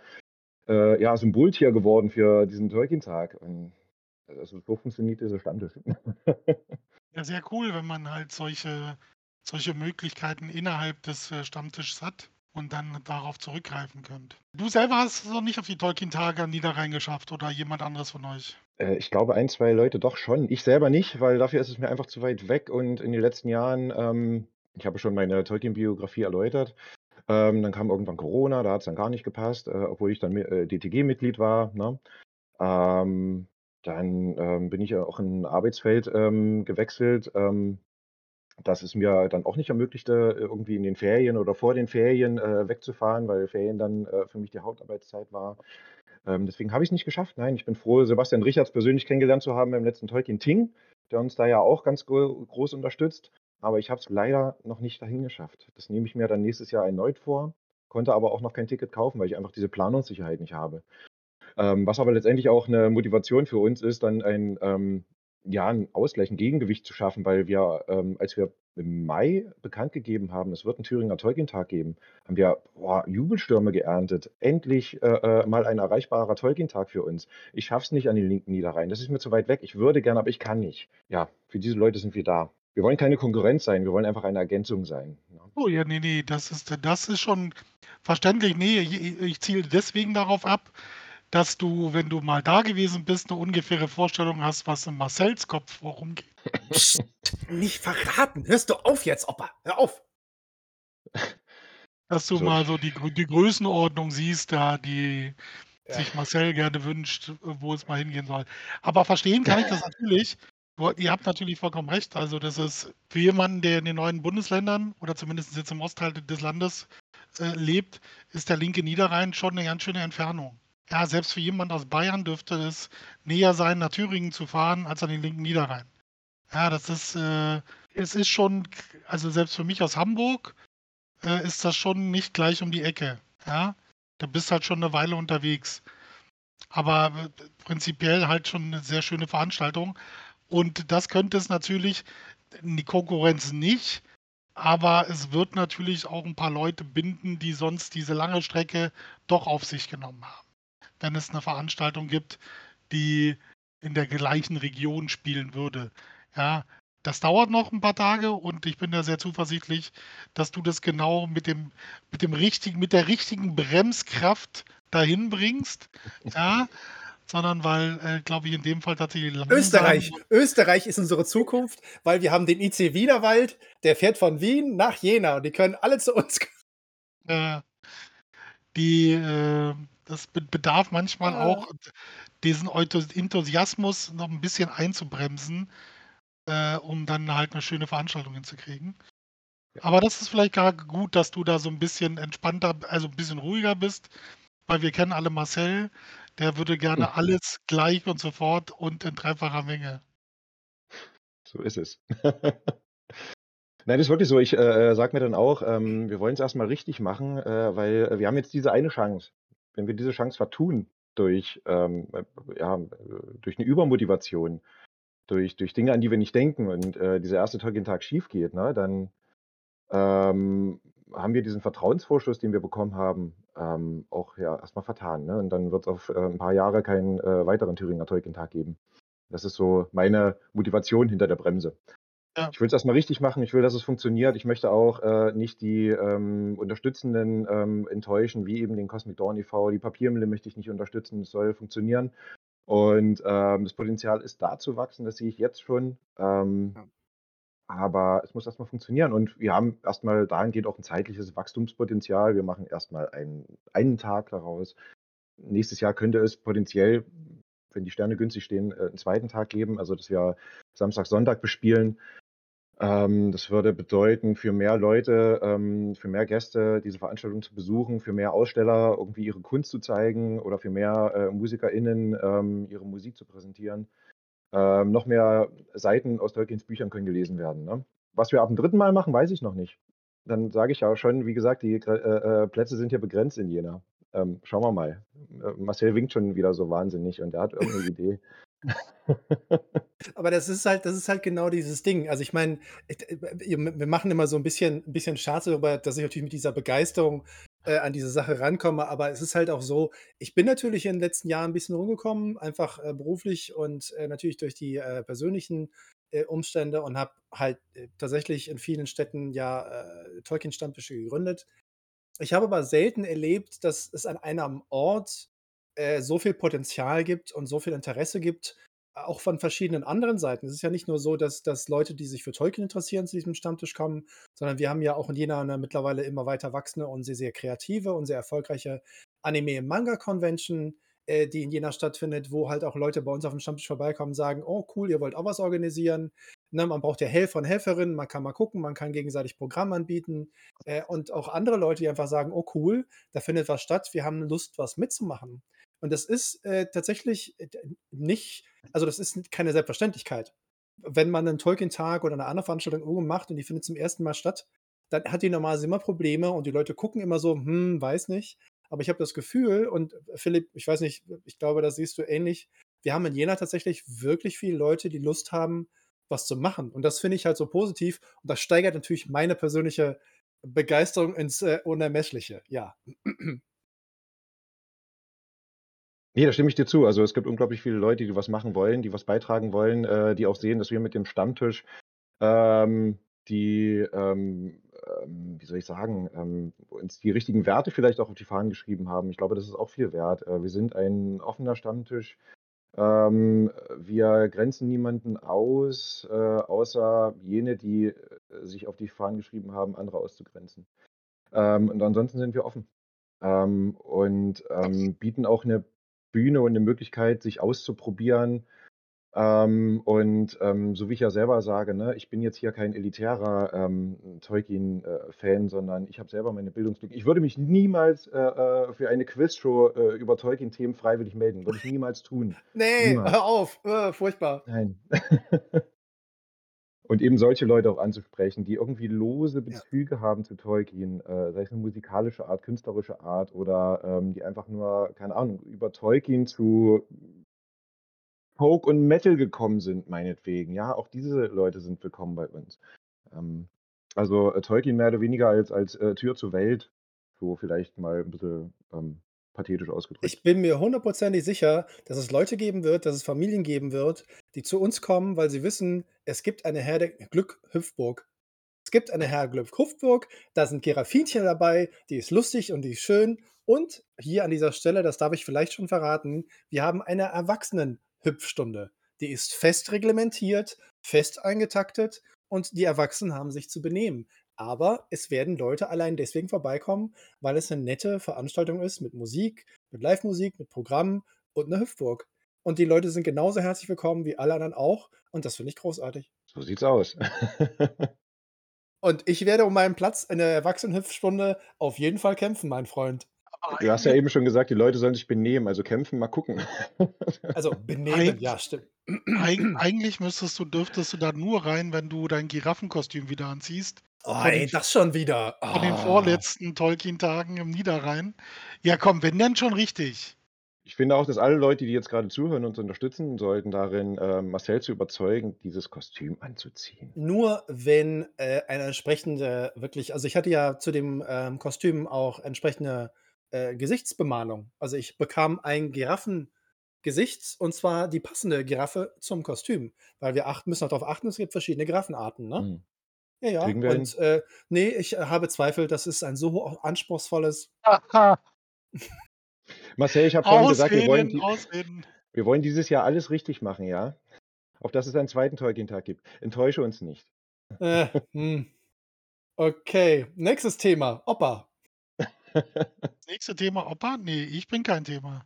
äh, ja, Symboltier geworden für diesen Tolkien-Tag. Und also so funktioniert dieser Stammtisch. Ja, sehr cool, wenn man halt solche, solche Möglichkeiten innerhalb des äh, Stammtischs hat und dann darauf zurückgreifen könnt. Du selber hast es noch nicht auf die Tolkien-Tage Niederrhein geschafft oder jemand anderes von euch? Äh, ich glaube, ein, zwei Leute doch schon. Ich selber nicht, weil dafür ist es mir einfach zu weit weg und in den letzten Jahren, ähm, ich habe schon meine Tolkien-Biografie erläutert. Ähm, dann kam irgendwann Corona, da hat es dann gar nicht gepasst, äh, obwohl ich dann äh, DTG-Mitglied war. Ne? Ähm, dann, ähm, bin ich ja auch in 'n Arbeitsfeld, ähm, gewechselt, ähm, das es mir dann auch nicht ermöglichte, irgendwie in den Ferien oder vor den Ferien, äh, wegzufahren, weil Ferien dann, äh, für mich die Hauptarbeitszeit war. Ähm, deswegen habe ich es nicht geschafft. Nein, ich bin froh, Sebastian Richards persönlich kennengelernt zu haben beim letzten Tolkien Ting, der uns da ja auch ganz gro groß unterstützt. Aber ich habe es leider noch nicht dahin geschafft. Das nehme ich mir dann nächstes Jahr erneut vor, konnte aber auch noch kein Ticket kaufen, weil ich einfach diese Planungssicherheit nicht habe. Ähm, was aber letztendlich auch eine Motivation für uns ist, dann ein, ähm, ja, 'n Ausgleich, 'n Gegengewicht zu schaffen, weil wir, ähm, als wir im Mai bekannt gegeben haben, es wird einen Thüringer Tolkien-Tag geben, haben wir, boah, Jubelstürme geerntet. Endlich, äh, äh, mal ein erreichbarer Tolkien-Tag für uns. Ich schaffe es nicht an den linken Niederrhein. Das ist mir zu weit weg. Ich würde gerne, aber ich kann nicht. Ja, für diese Leute sind wir da. Wir wollen keine Konkurrenz sein, wir wollen einfach eine Ergänzung sein, ne? Oh ja, nee, nee, das ist das ist schon verständlich. Nee, ich ich ziele deswegen darauf ab dass du, wenn du mal da gewesen bist, eine ungefähre Vorstellung hast, was in Marcells Kopf vorumgeht. Psst, nicht verraten. Hörst du auf jetzt, Opa. Hör auf. Dass du so. mal so die, die Größenordnung siehst, da die ja. sich Marcel gerne wünscht, wo es mal hingehen soll. Aber verstehen kann ich das natürlich. Ihr habt natürlich vollkommen recht. Also, das ist für jemanden, der in den neuen Bundesländern oder zumindest jetzt im Ostteil des Landes äh, lebt, ist der linke Niederrhein schon eine ganz schöne Entfernung. Ja, selbst für jemand aus Bayern dürfte es näher sein, nach Thüringen zu fahren, als an den linken Niederrhein. Ja, das ist, äh, es ist schon, also selbst für mich aus Hamburg äh, ist das schon nicht gleich um die Ecke. Ja, da bist halt schon eine Weile unterwegs. Aber äh, prinzipiell halt schon eine sehr schöne Veranstaltung. Und das könnte es natürlich, die Konkurrenz nicht, aber es wird natürlich auch ein paar Leute binden, die sonst diese lange Strecke doch auf sich genommen haben wenn es eine Veranstaltung gibt, die in der gleichen Region spielen würde. Ja, das dauert noch ein paar Tage und ich bin da sehr zuversichtlich, dass du das genau mit dem, mit dem richtigen, mit der richtigen Bremskraft dahin bringst. Ja, sondern weil, äh, glaube ich, in dem Fall tatsächlich Österreich. Österreich ist unsere Zukunft, weil wir haben den IC Wienerwald, der fährt von Wien nach Jena und die können alle zu uns kommen. Äh, die, äh, das be bedarf manchmal Ah. auch diesen Enthusiasmus noch ein bisschen einzubremsen, äh, um dann halt eine schöne Veranstaltung hinzukriegen. Ja. Aber das ist vielleicht gar gut, dass du da so ein bisschen entspannter, also ein bisschen ruhiger bist, weil wir kennen alle Marcel, der würde gerne Hm. alles gleich und sofort und in dreifacher Menge. So ist es. Nein, das ist wirklich so. Ich äh, sage mir dann auch, ähm, wir wollen es erstmal richtig machen, äh, weil äh, wir haben jetzt diese eine Chance. Wenn wir diese Chance vertun durch, ähm, äh, ja, durch eine Übermotivation, durch, durch Dinge, an die wir nicht denken und äh, dieser erste Tag schief geht, ne, dann ähm, haben wir diesen Vertrauensvorschuss, den wir bekommen haben, ähm, auch ja erstmal vertan. Ne? Und dann wird es auf äh, ein paar Jahre keinen äh, weiteren Thüringer Tag geben. Das ist so meine Motivation hinter der Bremse. Ja. Ich will es erstmal richtig machen, ich will, dass es funktioniert. Ich möchte auch äh, nicht die ähm, Unterstützenden ähm, enttäuschen, wie eben den Cosmic Dawn e.V., die Papiermühle möchte ich nicht unterstützen, es soll funktionieren. Und ähm, das Potenzial ist da zu wachsen, das sehe ich jetzt schon. Ähm, Ja. aber es muss erstmal funktionieren und wir haben erstmal dahingehend auch ein zeitliches Wachstumspotenzial. Wir machen erstmal einen, einen Tag daraus. Nächstes Jahr könnte es potenziell, wenn die Sterne günstig stehen, äh, einen zweiten Tag geben, also dass wir Samstag, Sonntag bespielen. Ähm, das würde bedeuten, für mehr Leute, ähm, für mehr Gäste diese Veranstaltung zu besuchen, für mehr Aussteller irgendwie ihre Kunst zu zeigen oder für mehr äh, MusikerInnen ähm, ihre Musik zu präsentieren. Noch mehr Seiten aus Tolkiens Büchern können gelesen werden. Ne? Was wir ab dem dritten Mal machen, weiß ich noch nicht. Dann sage ich ja schon, wie gesagt, die äh, äh, Plätze sind hier begrenzt in Jena. Schauen wir mal. Marcel winkt schon wieder so wahnsinnig und er hat irgendeine Idee. Aber das ist halt das ist halt genau dieses Ding. Also, ich meine, wir machen immer so ein bisschen 'n bisschen Scherz darüber, dass ich natürlich mit dieser Begeisterung, äh, an diese Sache rankomme, aber es ist halt auch so, ich bin natürlich in den letzten Jahren ein bisschen rumgekommen, einfach, äh, beruflich und, äh, natürlich durch die, äh, persönlichen, äh, Umstände und habe halt, äh, tatsächlich in vielen Städten ja, äh, Tolkien-Stammtische gegründet. Ich habe aber selten erlebt, dass es an einem Ort, äh, so viel Potenzial gibt und so viel Interesse gibt, auch von verschiedenen anderen Seiten. Es ist ja nicht nur so, dass dass Leute, die sich für Tolkien interessieren, zu diesem Stammtisch kommen, sondern wir haben ja auch in Jena 'ne mittlerweile immer weiter wachsende und sehr, sehr kreative und sehr erfolgreiche Anime-Manga-Convention, äh, die in Jena stattfindet, wo halt auch Leute bei uns auf dem Stammtisch vorbeikommen und sagen: „Oh cool, ihr wollt auch was organisieren?“ Ne, man braucht ja Helfer und Helferinnen, man kann mal gucken, man kann gegenseitig Programm anbieten, äh, und auch andere Leute, die einfach sagen: „Oh cool, da findet was statt, wir haben Lust, was mitzumachen.“ Und das ist, äh, tatsächlich, äh, nicht also, das ist keine Selbstverständlichkeit. Wenn man 'nen Tolkien-Tag oder 'ne andere Veranstaltung irgendwo macht und die findet zum ersten Mal statt, dann hat die normalerweise immer Probleme und die Leute gucken immer so: „Hm, weiß nicht.“ Aber ich habe das Gefühl und Philipp, ich weiß nicht, ich glaube, das siehst du ähnlich. Wir haben in Jena tatsächlich wirklich viele Leute, die Lust haben, was zu machen. Und das finde ich halt so positiv und das steigert natürlich meine persönliche Begeisterung ins, äh, Unermessliche, ja. Ne, da stimme ich dir zu. Also, es gibt unglaublich viele Leute, die was machen wollen, die was beitragen wollen, äh, die auch sehen, dass wir mit dem Stammtisch, ähm, die, ähm, ähm, wie soll ich sagen, ähm, uns die richtigen Werte vielleicht auch auf die Fahnen geschrieben haben. Ich glaube, das ist auch viel wert. Äh, wir sind ein offener Stammtisch. Ähm, wir grenzen niemanden aus, äh, außer jene, die, äh, sich auf die Fahnen geschrieben haben, andere auszugrenzen. Ähm, und ansonsten sind wir offen. Ähm, und, ähm, bieten auch 'ne Bühne und 'ne Möglichkeit, sich auszuprobieren. Ähm, und, ähm, so wie ich ja selber sage, ne, ich bin jetzt hier kein elitärer, ähm, Tolkien, äh, Fan, sondern ich habe selber meine Bildungslücke. Ich würde mich niemals, äh, äh, für eine Quizshow, äh, über Tolkien-Themen freiwillig melden. Würde ich niemals tun. Ne, Niemals. hör auf, äh, furchtbar. Nein. Und eben solche Leute auch anzusprechen, die irgendwie lose Ja. Bezüge haben zu Tolkien, äh, sei es 'ne musikalische Art, künstlerische Art oder, ähm, die einfach nur, keine Ahnung, über Tolkien zu Folk und Metal gekommen sind, meinetwegen. Ja, auch diese Leute sind willkommen bei uns. Ähm, also, äh, Tolkien mehr oder weniger als als, äh, Tür zur Welt, so vielleicht mal 'n bisschen, ähm, pathetisch ausgedrückt. Ich bin mir hundertprozentig sicher, dass es Leute geben wird, dass es Familien geben wird, die zu uns kommen, weil sie wissen, es gibt eine Herde Glück Hüpfburg. Es gibt eine Herrglöpf Hupfburg, da sind Geraffinchen dabei, die ist lustig und die ist schön. Und hier an dieser Stelle, das darf ich vielleicht schon verraten, wir haben eine Erwachsenen-Hüpfstunde. Die ist fest reglementiert, fest eingetaktet und die Erwachsenen haben sich zu benehmen. Aber es werden Leute allein deswegen vorbeikommen, weil es eine nette Veranstaltung ist mit Musik, mit Live-Musik, mit Programm und einer Hüpfburg. Und die Leute sind genauso herzlich willkommen wie alle anderen auch. Und das finde ich großartig. So sieht's aus. Und ich werde um meinen Platz in der Erwachsenenhüpfstunde auf jeden Fall kämpfen, mein Freund. Du hast ja eben schon gesagt, die Leute sollen sich benehmen, also kämpfen, mal gucken. Also benehmen, ja, stimmt. Eig eigentlich müsstest du, dürftest du da nur rein, wenn du dein Giraffenkostüm wieder anziehst. Oh, Von ey, den, das schon wieder. von den Ah. vorletzten Tolkien-Tagen im Niederrhein. Ja, komm, wenn denn schon richtig. Ich finde auch, dass alle Leute, die jetzt gerade zuhören, uns unterstützen sollten, darin, äh, Marcel zu überzeugen, dieses Kostüm anzuziehen. Nur wenn äh, eine entsprechende, wirklich, also ich hatte ja zu dem ähm, Kostüm auch entsprechende äh, Gesichtsbemalung. Also ich bekam ein Giraffengesicht und zwar die passende Giraffe zum Kostüm, weil wir achten, müssen auch darauf achten, es gibt verschiedene Giraffenarten, ne? Hm. Ja, ja. Kriegen wir. Und äh, nee, ich äh, habe Zweifel, das ist ein so anspruchsvolles. Aha. Marcel, ich habe vorhin gesagt, wir wollen, die, Ausreden. wir wollen dieses Jahr alles richtig machen, ja? Auf dass es einen zweiten Tolkien-Tag gibt. Enttäusche uns nicht. Äh, hm. Okay, nächstes Thema. Opa. Das nächste Thema Opa? Nee, ich bin kein Thema.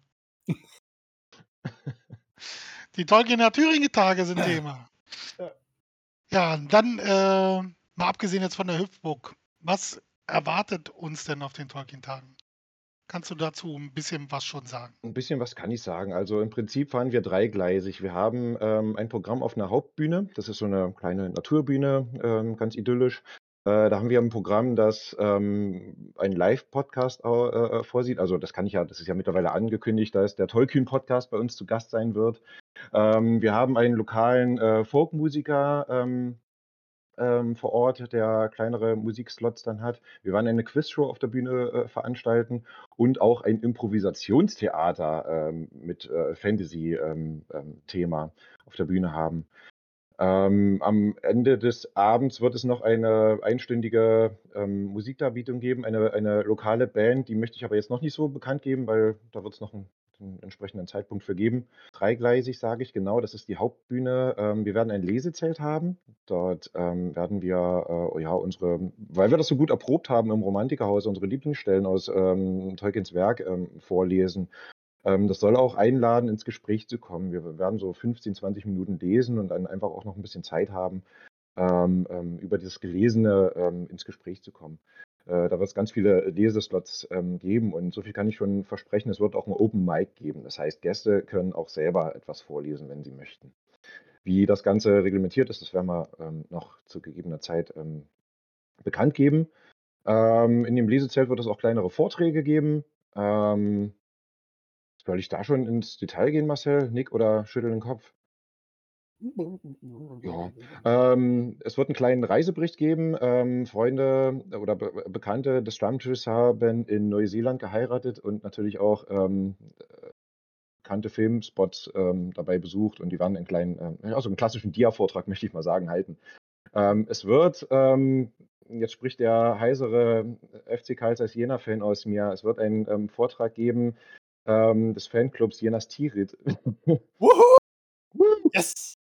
Die Tolkiener Thüringen-Tage sind Thema. Ja. Ja, dann äh, mal abgesehen jetzt von der Hüpfburg. Was erwartet uns denn auf den Tolkien-Tagen? Kannst du dazu ein bisschen was schon sagen? Ein bisschen was kann ich sagen. Also im Prinzip fahren wir dreigleisig. Wir haben ähm, ein Programm auf einer Hauptbühne. Das ist so eine kleine Naturbühne, ähm, ganz idyllisch. Äh, da haben wir ein Programm, das ähm, einen Live-Podcast äh, äh, vorsieht. Also das kann ich ja, das ist ja mittlerweile angekündigt, dass der Tollkühn-Podcast bei uns zu Gast sein wird. Ähm, wir haben einen lokalen äh, Folkmusiker ähm, ähm, vor Ort, der kleinere Musikslots dann hat. Wir werden eine Quizshow auf der Bühne äh, veranstalten und auch ein Improvisationstheater ähm, mit äh, Fantasy-Thema auf der Bühne haben. Ähm, am Ende des Abends wird es noch eine einstündige ähm, Musikdarbietung geben, eine, eine lokale Band, die möchte ich aber jetzt noch nicht so bekannt geben, weil da wird es noch einen, einen entsprechenden Zeitpunkt für geben. Dreigleisig sage ich genau, das ist die Hauptbühne. Ähm, wir werden ein Lesezelt haben. Dort ähm, werden wir äh, ja unsere, weil wir das so gut erprobt haben im Romantikerhaus, unsere Lieblingsstellen aus ähm, Tolkiens Werk ähm, vorlesen. Ähm, das soll auch einladen, ins Gespräch zu kommen. Wir werden so 15, 20 Minuten lesen und dann einfach auch noch ein bisschen Zeit haben, ähm, ähm, über dieses Gelesene ins Gespräch zu kommen. Äh, da wird es ganz viele Leseslots geben und so viel kann ich schon versprechen, es wird auch ein Open Mic geben. Das heißt, Gäste können auch selber etwas vorlesen, wenn sie möchten. Wie das Ganze reglementiert ist, das werden wir noch zu gegebener Zeit ähm, bekannt geben. In dem Lesezelt wird es auch kleinere Vorträge geben. Ähm, soll ich da schon ins Detail gehen, Marcel? Nick oder schüttel den Kopf? Ja. Ähm, es wird einen kleinen Reisebericht geben. Ähm, Freunde oder Be Bekannte des Stammtisches haben in Neuseeland geheiratet und natürlich auch ähm, äh, bekannte Filmspots ähm, dabei besucht und die werden einen kleinen, ähm, ja, so einen klassischen Dia-Vortrag, möchte ich mal sagen, halten. Ähm, es wird, ähm, jetzt spricht der heisere FC Karl Jena-Fan aus mir, es wird einen Vortrag geben ähm, des Fanclubs Jenas Tirit. Yes!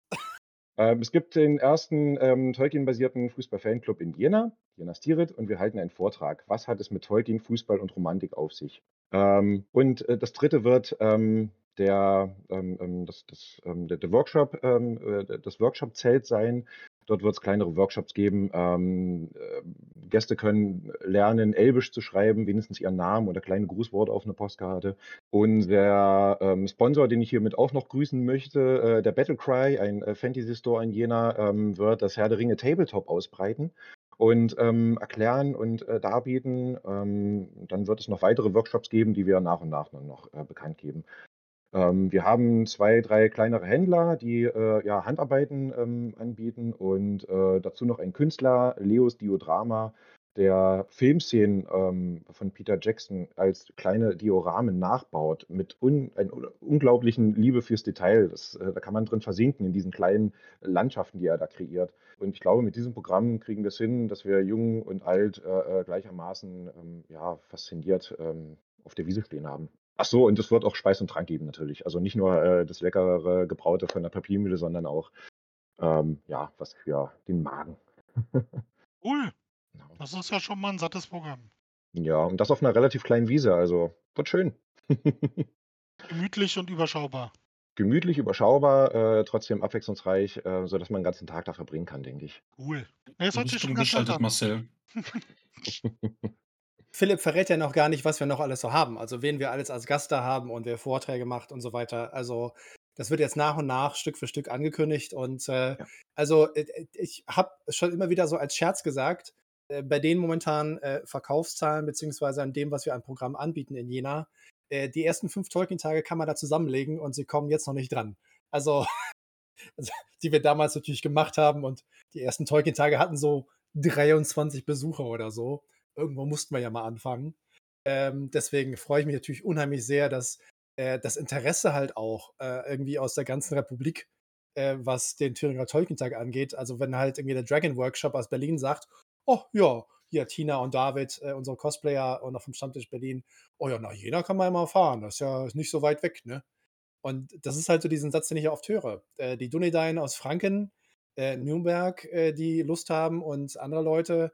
Ähm, es gibt den ersten ähm, Tolkien-basierten Fußball-Fanclub in Jena, Jenas Tirit, und wir halten einen Vortrag. Was hat es mit Tolkien, Fußball und Romantik auf sich? Ähm, und äh, das dritte wird ähm, der, ähm, ähm, das, das, der, der Workshop, äh, das Workshop-Zelt sein. Dort wird es kleinere Workshops geben. Ähm, äh, Gäste können lernen, Elbisch zu schreiben, wenigstens ihren Namen oder kleine Grußworte auf eine Postkarte. Unser ähm, Sponsor, den ich hiermit auch noch grüßen möchte, äh, der Battlecry, ein äh, Fantasy-Store in Jena, ähm, wird das Herr der Ringe Tabletop ausbreiten und ähm, erklären und äh, darbieten. Ähm, dann wird es noch weitere Workshops geben, die wir nach und nach noch äh, bekannt geben. Ähm, wir haben zwei, drei kleinere Händler, die äh, ja, Handarbeiten ähm, anbieten und äh, dazu noch ein Künstler, Leos Diodrama, der Filmszenen ähm, von Peter Jackson als kleine Dioramen nachbaut, mit un einer unglaublichen Liebe fürs Detail. Das, äh, da kann man drin versinken in diesen kleinen Landschaften, die er da kreiert. Und ich glaube, mit diesem Programm kriegen wir es hin, dass wir jung und alt äh, äh, gleichermaßen ähm, ja, fasziniert ähm, auf der Wiese stehen haben. Ach so, und es wird auch Speis und Trank geben natürlich. Also nicht nur äh, das leckere Gebraute von der Papiermühle, sondern auch ähm, ja, was für den Magen. Cool. Genau. Das ist ja schon mal ein sattes Programm. Ja, und das auf einer relativ kleinen Wiese, also wird schön. Gemütlich und überschaubar. Gemütlich, überschaubar, äh, trotzdem abwechslungsreich, äh, sodass man den ganzen Tag da verbringen kann, denke ich. Cool. Ja, das hört sich schon ganz an. Marcel. Philipp verrät ja noch gar nicht, was wir noch alles so haben. Also wen wir alles als Gast da haben und wer Vorträge macht und so weiter. Also das wird jetzt nach und nach Stück für Stück angekündigt. Und äh, ja. also äh, ich habe schon immer wieder so als Scherz gesagt, äh, bei den momentanen äh, Verkaufszahlen beziehungsweise an dem, was wir an Programm anbieten in Jena, äh, die ersten fünf Tolkien-Tage kann man da zusammenlegen und sie kommen jetzt noch nicht dran. Also, also die wir damals natürlich gemacht haben und die ersten Tolkien-Tage hatten so 23 Besucher oder so. Irgendwo mussten wir ja mal anfangen. Ähm, deswegen freue ich mich natürlich unheimlich sehr, dass äh, das Interesse halt auch äh, irgendwie aus der ganzen Republik, äh, was den Thüringer Tolkien-Tag angeht. Also wenn halt irgendwie der Dragon Workshop aus Berlin sagt, oh ja, hier Tina und David, äh, unsere Cosplayer und auch vom Stammtisch Berlin, oh ja, nach Jena kann man ja mal fahren, das ist ja nicht so weit weg, ne? Und das ist halt so diesen Satz, den ich ja oft höre. Äh, die Dunedain aus Franken, äh, Nürnberg, die Lust haben und andere Leute.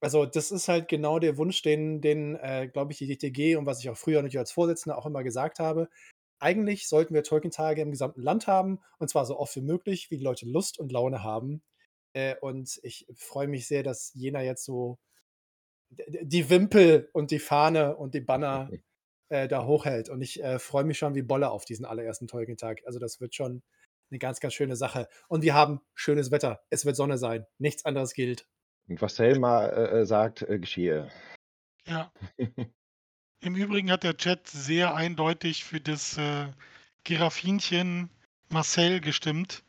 Also, das ist halt genau der Wunsch, den, den äh, glaube ich, die DTG und was ich auch früher natürlich als Vorsitzender auch immer gesagt habe. Eigentlich sollten wir Tolkien-Tage im gesamten Land haben und zwar so oft wie möglich, wie die Leute Lust und Laune haben. Äh, und ich freue mich sehr, dass Jena jetzt so die Wimpel und die Fahne und die Banner äh, da hochhält. Und ich äh, freue mich schon wie Bolle auf diesen allerersten Tolkien-Tag. Also das wird schon eine ganz, ganz schöne Sache. Und wir haben schönes Wetter. Es wird Sonne sein. Nichts anderes gilt. Und was Selma äh, äh, sagt, äh, geschehe. Ja. Im Übrigen hat der Chat sehr eindeutig für das äh, Giraffinchen Marcel gestimmt.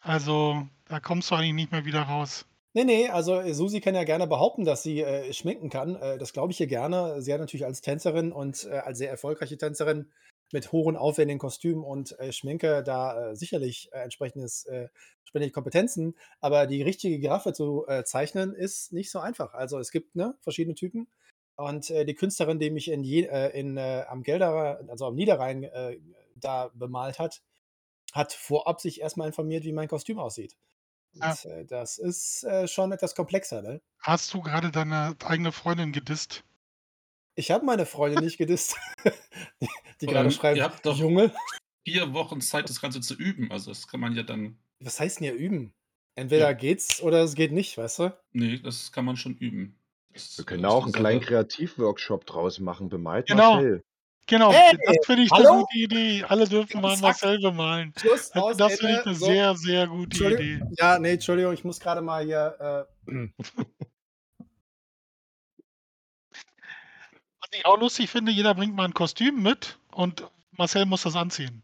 Also da kommst du eigentlich nicht mehr wieder raus. Nee, nee, also äh, Susi kann ja gerne behaupten, dass sie äh, schminken kann. Äh, das glaube ich ihr gerne. Sie hat natürlich als Tänzerin und äh, als sehr erfolgreiche Tänzerin mit hohen, aufwendigen Kostümen und äh, Schminke da äh, sicherlich entsprechendes, entsprechende Kompetenzen. Aber die richtige Giraffe zu zeichnen, ist nicht so einfach. Also es gibt ne, verschiedene Typen. Und die Künstlerin, die mich in, je, in am Gelder, also am Niederrhein da bemalt hat, hat vorab sich erstmal informiert, wie mein Kostüm aussieht. Ja. Und, äh, das ist äh, schon etwas komplexer, ne? Hast du gerade deine eigene Freundin gedisst? Ich habe meine Freundin nicht gedisst. die gerade schreibt, ihr habt doch Junge. vier Wochen Zeit, das Ganze zu üben. Also das kann man ja dann. Was heißt denn hier üben? Entweder Ja. geht's oder es geht nicht, weißt du? Nee, das kann man schon üben. Wir Das können da ist auch einen kleinen. Kreativworkshop draus machen. Bemalt Genau. Marcel. Genau, Hey, das finde ich eine hallo? gute Idee. Alle dürfen mal. Marcel bemalen. Schluss, Das das finde ich eine So. sehr, sehr gute. Idee. Ja, nee, Entschuldigung, ich muss gerade mal hier. Äh, Was ich auch lustig finde, jeder bringt mal ein Kostüm mit und Marcel muss das anziehen.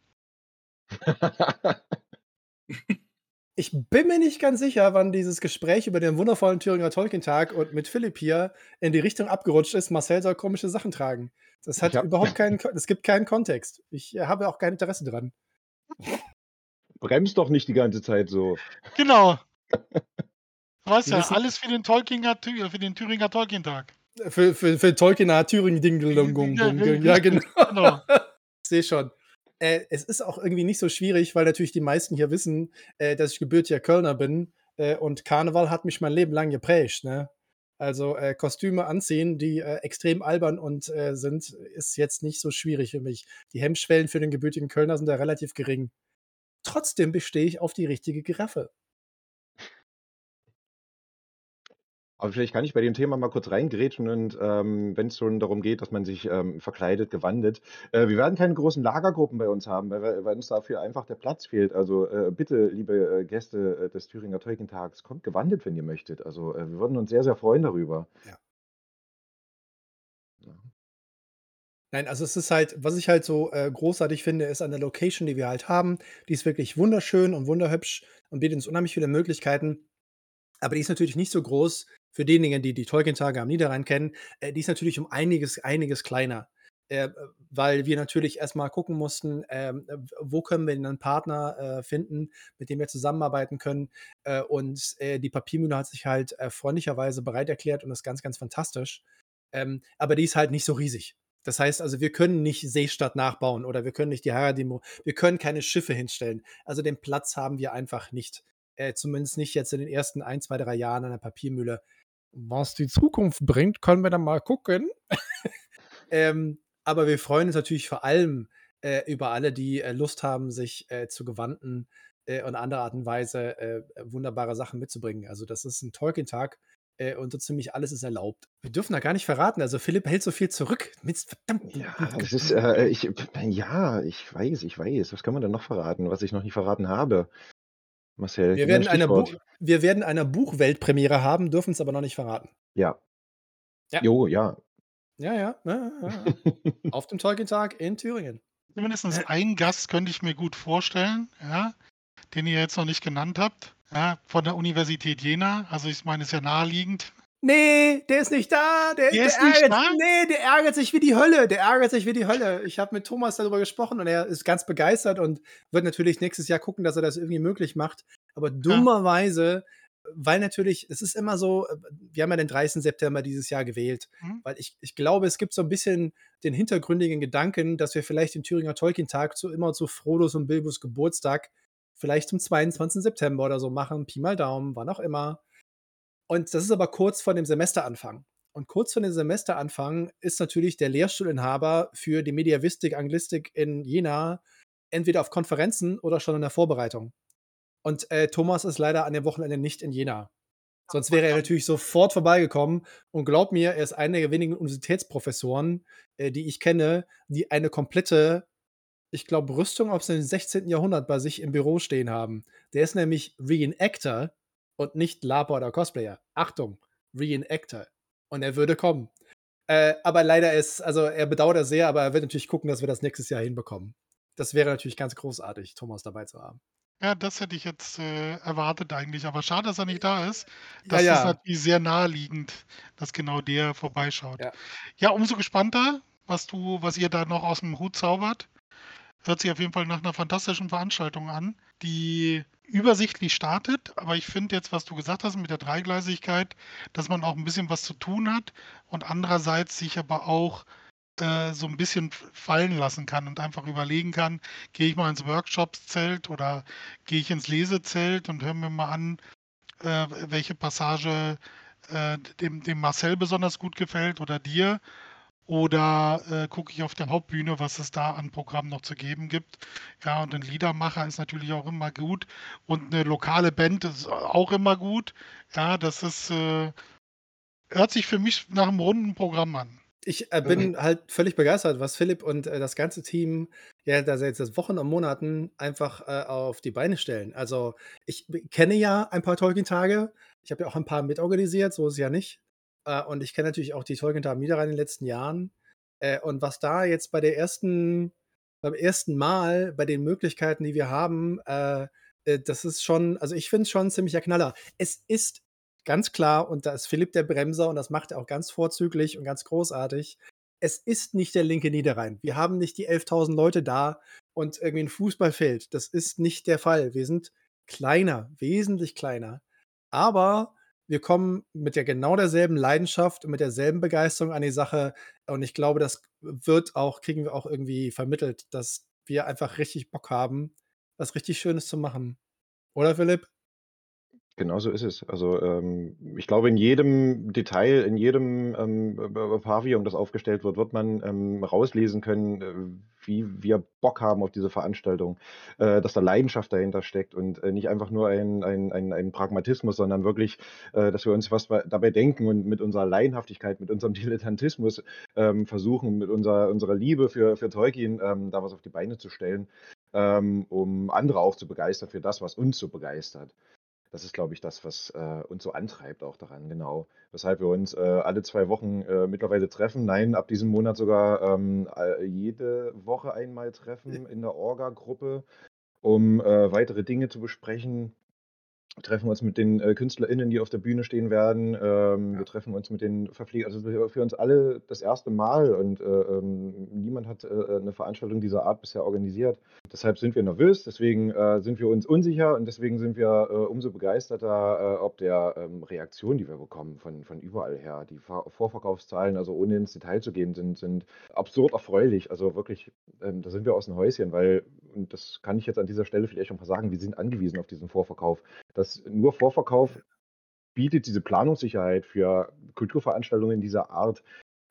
Ich bin mir nicht ganz sicher, wann dieses Gespräch über den wundervollen Thüringer Tolkien-Tag und mit Philipp hier in die Richtung abgerutscht ist, Marcel soll komische Sachen tragen. Das hat hab- überhaupt keinen, es gibt keinen Kontext. Ich äh, habe auch kein Interesse dran. Bremst doch nicht die ganze Zeit so. Genau. Du weißt ja, alles für den, Tolkinger, Thü- für den Thüringer Tolkien-Tag. Für, für, für Tolkiener Thüringen Ding Ja, genau. Genau. Ich sehe schon. Äh, es ist auch irgendwie nicht so schwierig, weil natürlich die meisten hier wissen, äh, dass ich gebürtiger Kölner bin äh, und Karneval hat mich mein Leben lang geprägt. Ne? Also äh, Kostüme anziehen, die äh, extrem albern und äh, sind, ist jetzt nicht so schwierig für mich. Die Hemmschwellen für den gebürtigen Kölner sind da relativ gering. Trotzdem bestehe ich auf die richtige Giraffe. Aber vielleicht kann ich bei dem Thema mal kurz reingrätschen und ähm, wenn es schon darum geht, dass man sich ähm, verkleidet, gewandet. Äh, wir werden keine großen Lagergruppen bei uns haben, weil, weil uns dafür einfach der Platz fehlt. Also äh, bitte, liebe äh, Gäste äh, des Thüringer Tolkien-Tags, kommt gewandet, wenn ihr möchtet. Also äh, wir würden uns sehr, sehr freuen darüber. Ja. Nein, also es ist halt, was ich halt so äh, großartig finde, ist an der Location, die wir halt haben. Die ist wirklich wunderschön und wunderhübsch und bietet uns unheimlich viele Möglichkeiten. Aber die ist natürlich nicht so groß für diejenigen, die die Tolkien-Tage am Niederrhein kennen. Äh, die ist natürlich um einiges, einiges kleiner. Äh, weil wir natürlich erstmal gucken mussten, ähm, wo können wir einen Partner äh, finden, mit dem wir zusammenarbeiten können. Äh, und äh, die Papiermühle hat sich halt äh, freundlicherweise bereit erklärt und ist ganz, ganz fantastisch. Ähm, aber die ist halt nicht so riesig. Das heißt also, wir können nicht Seestadt nachbauen oder wir können nicht die Haradimo, wir können keine Schiffe hinstellen. Also den Platz haben wir einfach nicht. Äh, zumindest nicht jetzt in den ersten ein, zwei, drei Jahren an der Papiermühle. Was die Zukunft bringt, können wir dann mal gucken. ähm, aber wir freuen uns natürlich vor allem äh, über alle, die äh, Lust haben, sich äh, zu gewandten äh, und andere Art und Weise äh, wunderbare Sachen mitzubringen. Also das ist ein Tolkien-Tag äh, und so ziemlich alles ist erlaubt. Wir dürfen da gar nicht verraten. Also Philipp hält so viel zurück. Mit verdammten Ja, das ist, äh, ich, ja, ich weiß, ich weiß. Was kann man denn noch verraten, was ich noch nicht verraten habe? Marcel, wir werden, eine. Bu wir werden eine Buchweltpremiere haben, dürfen es aber noch nicht verraten. Ja. Ja. Jo, ja. Ja, ja. ja, ja, ja. Auf dem Tolkien-Tag in Thüringen. Zumindest einen Gast könnte ich mir gut vorstellen, ja, den ihr jetzt noch nicht genannt habt. Ja, von der Universität Jena. Also ich meine, ist ja naheliegend. Nee, der ist nicht da. Der, Der ist nicht ärgert, da? Nee, der ärgert sich wie die Hölle. Der ärgert sich wie die Hölle. Ich habe mit Thomas darüber gesprochen und er ist ganz begeistert und wird natürlich nächstes Jahr gucken, dass er das irgendwie möglich macht. Aber dummerweise, weil natürlich, es ist immer so, wir haben ja den 30. September dieses Jahr gewählt, Mhm. weil ich, ich glaube, es gibt so ein bisschen den hintergründigen Gedanken, dass wir vielleicht den Thüringer Tolkien-Tag zu immer zu Frodos und Bilbos Geburtstag vielleicht zum 22. September oder so machen. Pi mal Daumen, wann auch immer. Und das ist aber kurz vor dem Semesteranfang. Und kurz vor dem Semesteranfang ist natürlich der Lehrstuhlinhaber für die Mediavistik, Anglistik in Jena entweder auf Konferenzen oder schon in der Vorbereitung. Und äh, Thomas ist leider an dem Wochenende nicht in Jena. Sonst wäre er natürlich sofort vorbeigekommen. Und glaub mir, er ist einer der wenigen Universitätsprofessoren, äh, die ich kenne, die eine komplette, ich glaube, Rüstung aus dem 16. Jahrhundert bei sich im Büro stehen haben. Der ist nämlich Reenactor und nicht Laper oder Cosplayer. Achtung, Reenactor. Und er würde kommen. Äh, aber leider ist, also er bedauert das sehr, aber er wird natürlich gucken, dass wir das nächstes Jahr hinbekommen. Das wäre natürlich ganz großartig, Thomas dabei zu haben. Ja, das hätte ich jetzt äh, erwartet eigentlich. Aber schade, dass er nicht da ist. Ja, Das ist ja. natürlich sehr naheliegend, dass genau der vorbeischaut. Ja. Ja, umso gespannter, was du, was ihr da noch aus dem Hut zaubert. Hört sich auf jeden Fall nach einer fantastischen Veranstaltung an, die übersichtlich startet. Aber ich finde jetzt, was du gesagt hast mit der Dreigleisigkeit, dass man auch ein bisschen was zu tun hat und andererseits sich aber auch äh, so ein bisschen fallen lassen kann und einfach überlegen kann, gehe ich mal ins Workshopszelt oder gehe ich ins Lesezelt und höre mir mal an, äh, welche Passage äh, dem, dem Marcel besonders gut gefällt oder dir. Oder äh, gucke ich auf der Hauptbühne, was es da an Programm noch zu geben gibt. Ja, und ein Liedermacher ist natürlich auch immer gut. Und eine lokale Band ist auch immer gut. Ja, das ist, äh, hört sich für mich nach einem runden Programm an. Ich äh, bin halt völlig begeistert, was Philipp und äh, das ganze Team ja da seit Wochen und Monaten einfach äh, auf die Beine stellen. Also ich kenne ja ein paar Tolkien-Tage. Ich habe ja auch ein paar mitorganisiert, so ist es ja nicht. Äh, und ich kenne natürlich auch die Tolkien-Tage Niederrhein in den letzten Jahren. Äh, und was da jetzt bei der ersten, beim ersten Mal, bei den Möglichkeiten, die wir haben, äh, äh, das ist schon, also ich finde es schon ein ziemlicher Knaller. Es ist ganz klar, und da ist Philipp der Bremser und das macht er auch ganz vorzüglich und ganz großartig. Es ist nicht der linke Niederrhein. Wir haben nicht die 11.000 Leute da und irgendwie ein Fußballfeld. Das ist nicht der Fall. Wir sind kleiner, wesentlich kleiner. Aber wir kommen mit der genau derselben Leidenschaft und mit derselben Begeisterung an die Sache. Und ich glaube, das wird auch, kriegen wir auch irgendwie vermittelt, dass wir einfach richtig Bock haben, was richtig Schönes zu machen. Oder Philipp? Genau so ist es. Also, ähm, ich glaube, in jedem Detail, in jedem, ähm, äh, äh, Pavillon, das aufgestellt wird, wird man, ähm, rauslesen können, äh, wie wir Bock haben auf diese Veranstaltung, äh, dass da Leidenschaft dahinter steckt und, äh, nicht einfach nur ein ein ein ein Pragmatismus, sondern wirklich, dass wir uns was bei dabei denken und mit unserer Laienhaftigkeit, mit unserem Dilettantismus, ähm, versuchen, mit unserer unserer Liebe für für Tolkien, ähm, da was auf die Beine zu stellen, ähm, um andere auch zu begeistern für das, was uns so begeistert. Das ist, glaube ich, das, was äh, uns so antreibt auch daran, genau. Weshalb wir uns äh, alle zwei Wochen äh, mittlerweile treffen. Nein, ab diesem Monat sogar ähm, jede Woche einmal treffen in der Orga-Gruppe, um äh, weitere Dinge zu besprechen. Treffen uns mit den äh, KünstlerInnen, die auf der Bühne stehen werden. Ähm, Ja. Wir treffen uns mit den Verpflegern. Also für, für uns alle das erste Mal und äh, ähm, niemand hat äh, eine Veranstaltung dieser Art bisher organisiert. Deshalb sind wir nervös, deswegen äh, sind wir uns unsicher und deswegen sind wir äh, umso begeisterter äh, ob der ähm, Reaktion, die wir bekommen von, von überall her. Die Ver Vorverkaufszahlen, also ohne ins Detail zu gehen, sind, sind absurd erfreulich. Also wirklich, ähm, da sind wir aus dem Häuschen, weil, und das kann ich jetzt an dieser Stelle vielleicht auch mal sagen, wir sind angewiesen auf diesen Vorverkauf. Das nur Vorverkauf bietet diese Planungssicherheit für Kulturveranstaltungen dieser Art,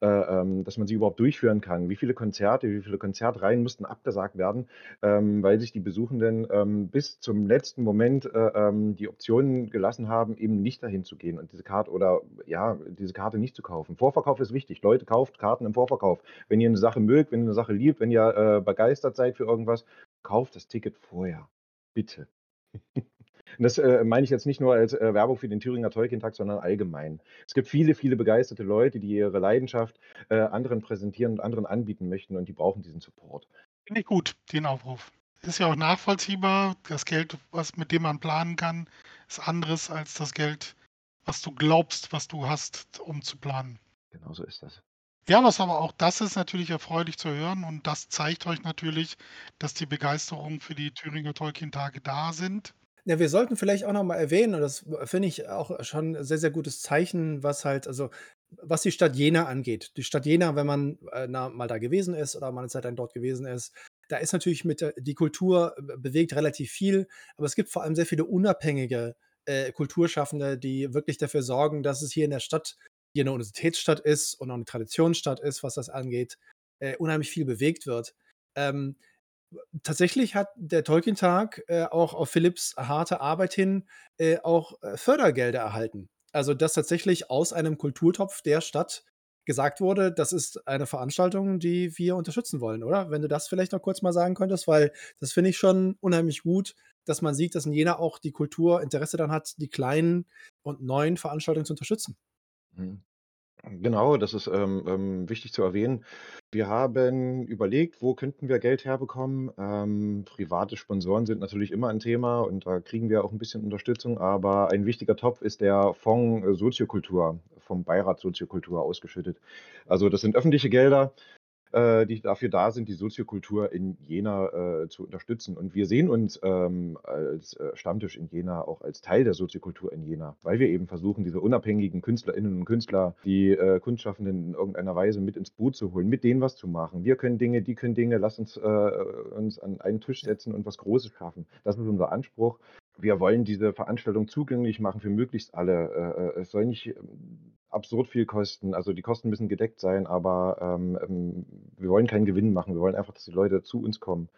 äh, ähm, dass man sie überhaupt durchführen kann. Wie viele Konzerte, wie viele Konzertreihen mussten abgesagt werden, ähm, weil sich die Besuchenden ähm, bis zum letzten Moment äh, ähm, die Optionen gelassen haben, eben nicht dahin zu gehen und diese Karte oder ja, diese Karte nicht zu kaufen. Vorverkauf ist wichtig. Leute, kauft Karten im Vorverkauf. Wenn ihr eine Sache mögt, wenn ihr eine Sache liebt, wenn ihr äh, begeistert seid für irgendwas, kauft das Ticket vorher. Bitte. Und das äh, meine ich jetzt nicht nur als äh, Werbung für den Thüringer Tolkien-Tag, sondern allgemein. Es gibt viele, viele begeisterte Leute, die ihre Leidenschaft äh, anderen präsentieren und anderen anbieten möchten und die brauchen diesen Support. Finde ich gut, den Aufruf. Ist ja auch nachvollziehbar. Das Geld, was mit dem man planen kann, ist anderes als das Geld, was du glaubst, was du hast, um zu planen. Genau so ist das. Ja, was aber auch das ist natürlich erfreulich zu hören und das zeigt euch natürlich, dass die Begeisterung für die Thüringer Tolkien-Tage da sind. Ja, wir sollten vielleicht auch noch mal erwähnen, und das finde ich auch schon 'n sehr, sehr gutes Zeichen, was halt also, was die Stadt Jena angeht. Die Stadt Jena, wenn man, äh, mal da gewesen ist oder mal 'ne Zeit lang dort gewesen ist, da ist natürlich mit der die Kultur be bewegt relativ viel, aber es gibt vor allem sehr viele unabhängige, äh, Kulturschaffende, die wirklich dafür sorgen, dass es hier in der Stadt, die 'ne Universitätsstadt ist und auch 'ne Traditionsstadt ist, was das angeht, äh, unheimlich viel bewegt wird. Ähm, tatsächlich hat der Tolkien-Tag, äh, auch auf Philipps harte Arbeit hin, äh, auch, äh, Fördergelder erhalten. Also, dass tatsächlich aus einem Kulturtopf der Stadt gesagt wurde: „Das ist eine Veranstaltung, die wir unterstützen wollen“, oder? Wenn du das vielleicht noch kurz mal sagen könntest, weil das finde ich schon unheimlich gut, dass man sieht, dass in Jena auch die Kultur Interesse daran hat, die kleinen und neuen Veranstaltungen zu unterstützen. Genau, das ist, ähm, ähm, wichtig zu erwähnen. Wir haben überlegt, wo könnten wir Geld herbekommen? Ähm, private Sponsoren sind natürlich immer ein Thema und da kriegen wir auch ein bisschen Unterstützung, aber ein wichtiger Topf ist der Fonds, äh, Soziokultur, vom Beirat Soziokultur ausgeschüttet. Also, das sind öffentliche Gelder, äh, die dafür da sind, die Soziokultur in Jena, äh, zu unterstützen. Und wir sehen uns, ähm, als, äh, Stammtisch in Jena auch als Teil der Soziokultur in Jena, weil wir eben versuchen, diese unabhängigen KünstlerInnen und Künstler, die, äh, Kunstschaffenden in irgendeiner Weise mit ins Boot zu holen, mit denen was zu machen. Wir können Dinge, die können Dinge, lass uns, äh, uns an einen Tisch setzen und was Großes schaffen. Das ist unser Anspruch. Wir wollen diese Veranstaltung zugänglich machen für möglichst alle. Äh, es soll nicht, ähm, absurd viel kosten. Also, die Kosten müssen gedeckt sein, aber, ähm, ähm, wir wollen keinen Gewinn machen. Wir wollen einfach, dass die Leute zu uns kommen.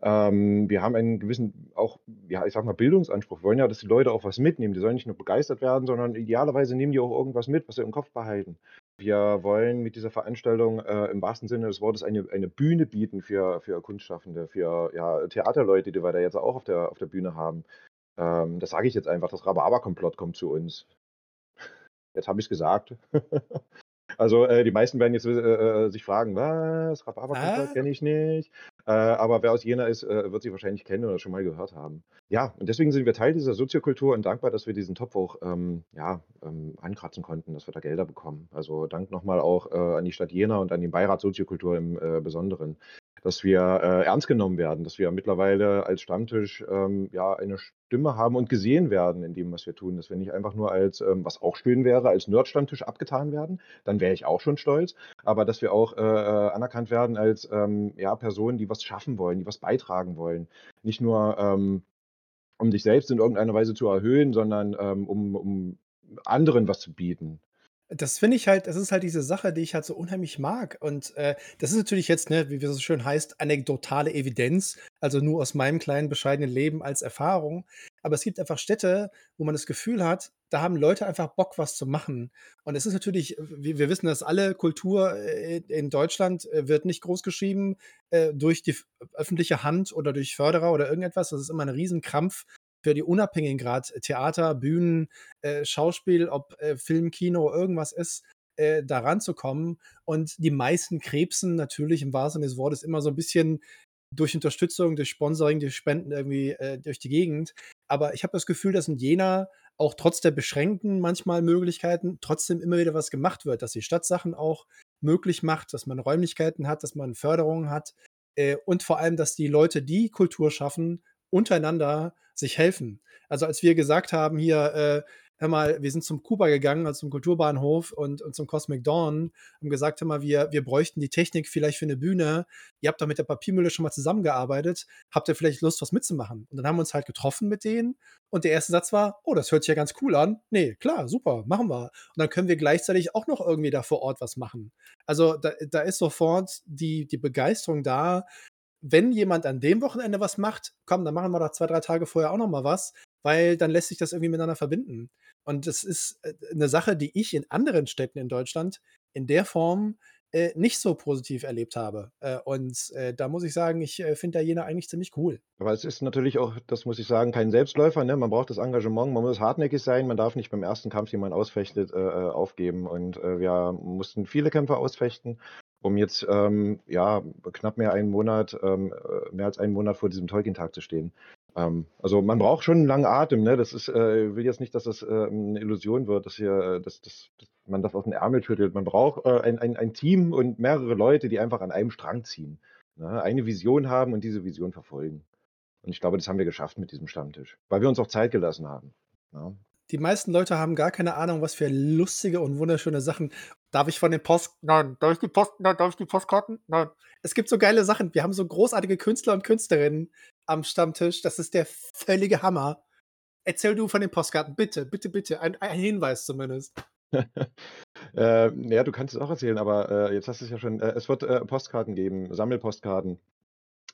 Ähm, wir haben einen gewissen auch, ja, ich sage mal, Bildungsanspruch. Wir wollen ja, dass die Leute auch was mitnehmen. Die sollen nicht nur begeistert werden, sondern idealerweise nehmen die auch irgendwas mit, was sie im Kopf behalten. Wir wollen mit dieser Veranstaltung, äh, im wahrsten Sinne des Wortes eine eine Bühne bieten für für Kunstschaffende, für, ja, Theaterleute, die wir da jetzt auch auf der auf der Bühne haben. Ähm, das sage ich jetzt einfach, das Rhabarber-Komplott kommt zu uns. Jetzt habe ich's gesagt. Also, äh, die meisten werden jetzt, äh, äh, sich fragen: „Was? Rhabarber-Komplott Ah. kenne ich nicht.“ Äh, aber wer aus Jena ist, äh, wird sie wahrscheinlich kennen oder schon mal gehört haben. Ja, und deswegen sind wir Teil dieser Soziokultur und dankbar, dass wir diesen Topf auch, ähm, ja, ähm, ankratzen konnten, dass wir da Gelder bekommen. Also, Dank noch mal auch, äh, an die Stadt Jena und an den Beirat Soziokultur im, äh, Besonderen, dass wir, äh, ernst genommen werden, dass wir mittlerweile als Stammtisch, ähm, ja, eine Stimme haben und gesehen werden in dem, was wir tun. Dass wir nicht einfach nur als, ähm, was auch schön wäre, als Nerd-Stammtisch abgetan werden, dann wäre ich auch schon stolz, aber dass wir auch, äh, äh, anerkannt werden als, ähm, ja, Personen, die was schaffen wollen, die was beitragen wollen. Nicht nur, ähm, um sich selbst in irgendeiner Weise zu erhöhen, sondern, ähm, um um anderen was zu bieten. Das finde ich halt das ist halt diese Sache, die ich halt so unheimlich mag. Und, äh, das ist natürlich jetzt, ne, wie es so schön heißt, anekdotale Evidenz, also nur aus meinem kleinen bescheidenen Leben als Erfahrung. Aber es gibt einfach Städte, wo man das Gefühl hat, da haben Leute einfach Bock, was zu machen. Und es ist natürlich wir wissen das alle, Kultur, äh, in Deutschland, äh, wird nicht großgeschrieben, äh, durch die öffentliche Hand oder durch Förderer oder irgendetwas. Das ist immer 'n Riesenkrampf für die Unabhängigen, grad Theater, Bühnen, Schauspiel, ob, Film, Kino, irgendwas ist, da ranzukommen. Und die meisten krebsen natürlich im wahrsten Sinne des Wortes immer so 'n bisschen durch Unterstützung, durch Sponsoring, durch Spenden irgendwie äh, durch die Gegend. Aber ich habe das Gefühl, dass in Jena auch trotz der beschränkten manchmal Möglichkeiten trotzdem immer wieder was gemacht wird, dass die Stadt Sachen auch möglich macht, dass man Räumlichkeiten hat, dass man Förderungen hat äh, und vor allem, dass die Leute, die Kultur schaffen, untereinander sich helfen. Also als wir gesagt haben, hier, äh, hör mal, wir sind zum Kuba gegangen, also zum Kulturbahnhof und, und zum Cosmic Dawn, haben gesagt, hör mal, wir, wir bräuchten die Technik vielleicht für eine Bühne. Ihr habt da mit der Papiermühle schon mal zusammengearbeitet. Habt ihr vielleicht Lust, was mitzumachen? Und dann haben wir uns halt getroffen mit denen. Und der erste Satz war, oh, das hört sich ja ganz cool an. Nee, klar, super, machen wir. Und dann können wir gleichzeitig auch noch irgendwie da vor Ort was machen. Also da, da ist sofort die, die Begeisterung da, wenn jemand an dem Wochenende was macht, komm, dann machen wir da zwei, drei Tage vorher auch noch mal was, weil dann lässt sich das irgendwie miteinander verbinden. Und das ist äh, eine Sache, die ich in anderen Städten in Deutschland in der Form äh, nicht so positiv erlebt habe. Äh, und äh, da muss ich sagen, ich äh, finde da Jena eigentlich ziemlich cool. Aber es ist natürlich auch, das muss ich sagen, kein Selbstläufer. Ne? Man braucht das Engagement, man muss hartnäckig sein, man darf nicht beim ersten Kampf, den man ausfechtet, äh, aufgeben. Und wir mussten viele Kämpfe ausfechten um jetzt ähm, ja knapp mehr einen Monat, ähm, äh, mehr als einen Monat vor diesem Tolkien-Tag zu stehen. Ähm, also man braucht schon einen langen Atem, ne? Das ist, äh, will jetzt nicht, dass das äh, eine Illusion wird, dass hier, äh, dass, dass, dass man das aus dem Ärmel schüttelt. Man braucht äh, ein, ein, ein Team und mehrere Leute, die einfach an einem Strang ziehen. Ne? Eine Vision haben und diese Vision verfolgen. Und ich glaube, das haben wir geschafft mit diesem Stammtisch, weil wir uns auch Zeit gelassen haben. Ne? Die meisten Leute haben gar keine Ahnung, was für lustige und wunderschöne Sachen. Darf ich von den Post. Nein, darf ich die Post. Nein, darf ich die Postkarten? Nein. Es gibt so geile Sachen. Wir haben so großartige Künstler und Künstlerinnen am Stammtisch. Das ist der völlige Hammer. Erzähl du von den Postkarten, bitte, bitte, bitte. Ein, ein Hinweis zumindest. äh, ja, du kannst es auch erzählen, aber äh, jetzt hast du es ja schon. Äh, es wird äh, Postkarten geben, Sammelpostkarten.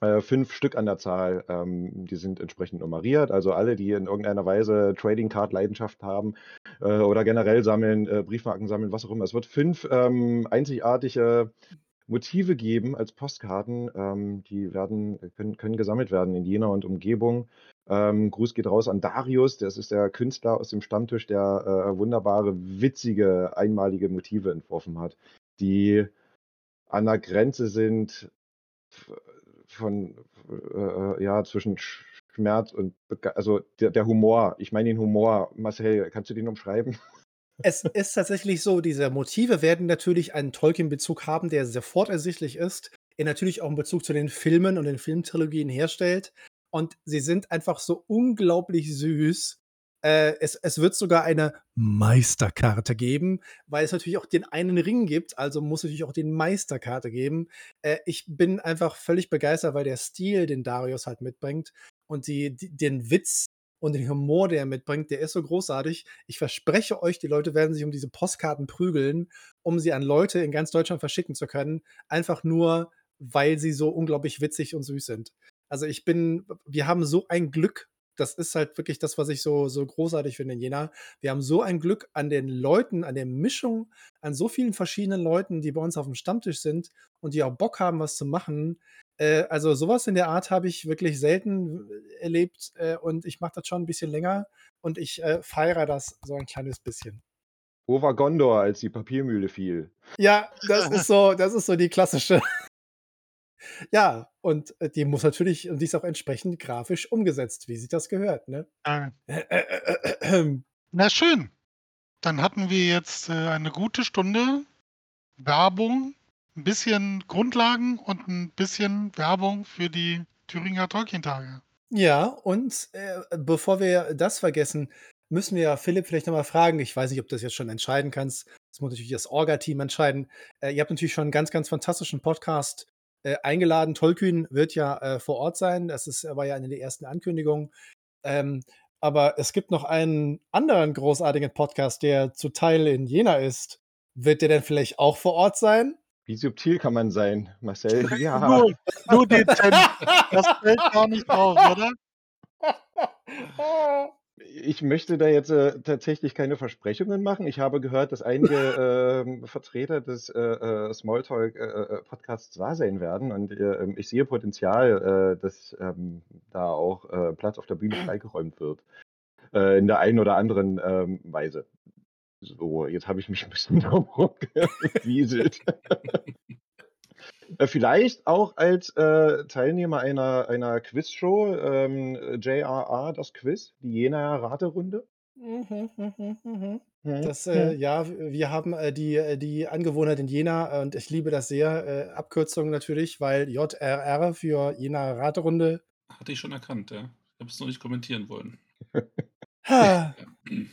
Äh, fünf Stück an der Zahl. Ähm, die sind entsprechend nummeriert. Also alle, die in irgendeiner Weise Trading Card Leidenschaft haben äh, oder generell sammeln, Briefmarken sammeln, was auch immer. Es wird fünf ähm, einzigartige Motive geben als Postkarten. Ähm, die werden, können, können gesammelt werden in Jena und Umgebung. Ähm, Gruß geht raus an Darius, das ist der Künstler aus dem Stammtisch, der äh, wunderbare, witzige, einmalige Motive entworfen hat, die an der Grenze sind von, äh, ja, zwischen Schmerz und, also der, der Humor. Ich meine den Humor. Marcel, kannst du den umschreiben? Es ist tatsächlich so, diese Motive werden natürlich einen Tolkien-Bezug haben, der sofort ersichtlich ist. Er natürlich auch einen Bezug zu den Filmen und den Filmtrilogien herstellt. Und sie sind einfach so unglaublich süß, äh, es, es wird sogar eine Meisterkarte geben, weil es natürlich auch den einen Ring gibt, also muss es natürlich auch den Meisterkarte geben. Äh, ich bin einfach völlig begeistert, weil der Stil, den Darius halt mitbringt und die, die, den Witz und den Humor, der er mitbringt, der ist so großartig. Ich verspreche euch, die Leute werden sich um diese Postkarten prügeln, um sie an Leute in ganz Deutschland verschicken zu können. Einfach nur, weil sie so unglaublich witzig und süß sind. Also ich bin, wir haben so ein Glück das ist halt wirklich das, was ich so, so großartig finde in Jena. Wir haben so ein Glück an den Leuten, an der Mischung, an so vielen verschiedenen Leuten, die bei uns auf dem Stammtisch sind und die auch Bock haben, was zu machen. Äh, also sowas in der Art habe ich wirklich selten erlebt äh, und ich mache das schon ein bisschen länger und ich äh, feiere das so ein kleines bisschen. Wo war Gondor, als die Papiermühle fiel? Ja, das ist so, das ist so die klassische ja, und äh, die muss natürlich und die ist auch entsprechend grafisch umgesetzt, wie sich das gehört, ne? Ah. Na schön. Dann hatten wir jetzt äh, eine gute Stunde Werbung, ein bisschen Grundlagen und ein bisschen Werbung für die Thüringer Tolkien-Tage. Ja, und äh, bevor wir das vergessen, müssen wir Philipp vielleicht nochmal fragen. Ich weiß nicht, ob du das jetzt schon entscheiden kannst. Das muss natürlich das Orga-Team entscheiden. Äh, ihr habt natürlich schon einen ganz, ganz fantastischen Podcast äh, eingeladen. Tolkien wird ja äh, vor Ort sein. Das ist, war ja eine der ersten Ankündigungen. Ähm, aber es gibt noch einen anderen großartigen Podcast, der zu Teil in Jena ist. Wird der denn vielleicht auch vor Ort sein? Wie subtil kann man sein, Marcel? Ja. nur, nur dezent. Das fällt gar nicht auf, oder? Ich möchte da jetzt äh, tatsächlich keine Versprechungen machen. Ich habe gehört, dass einige äh, Vertreter des äh, äh Smalltalk-Podcasts äh, da sein werden und ähm, ich sehe Potenzial, dass ähm, da auch Platz auf der Bühne freigeräumt wird. in der einen oder anderen ähm, Weise. So, jetzt habe ich mich ein bisschen drumherum gewieselt. Äh, vielleicht auch als äh, Teilnehmer einer, einer Quizshow, ähm, JRA, das Quiz, die Jena Raterunde. Mhm, mhm, mhm. Mhm. Das, äh, ja, w wir haben, äh, die äh, die Angewohnheit in Jena und ich liebe das sehr, äh, Abkürzung natürlich, weil JRR für Jena Raterunde. Hatte ich schon erkannt, ja. Ich habe es noch nicht kommentieren wollen. Ha.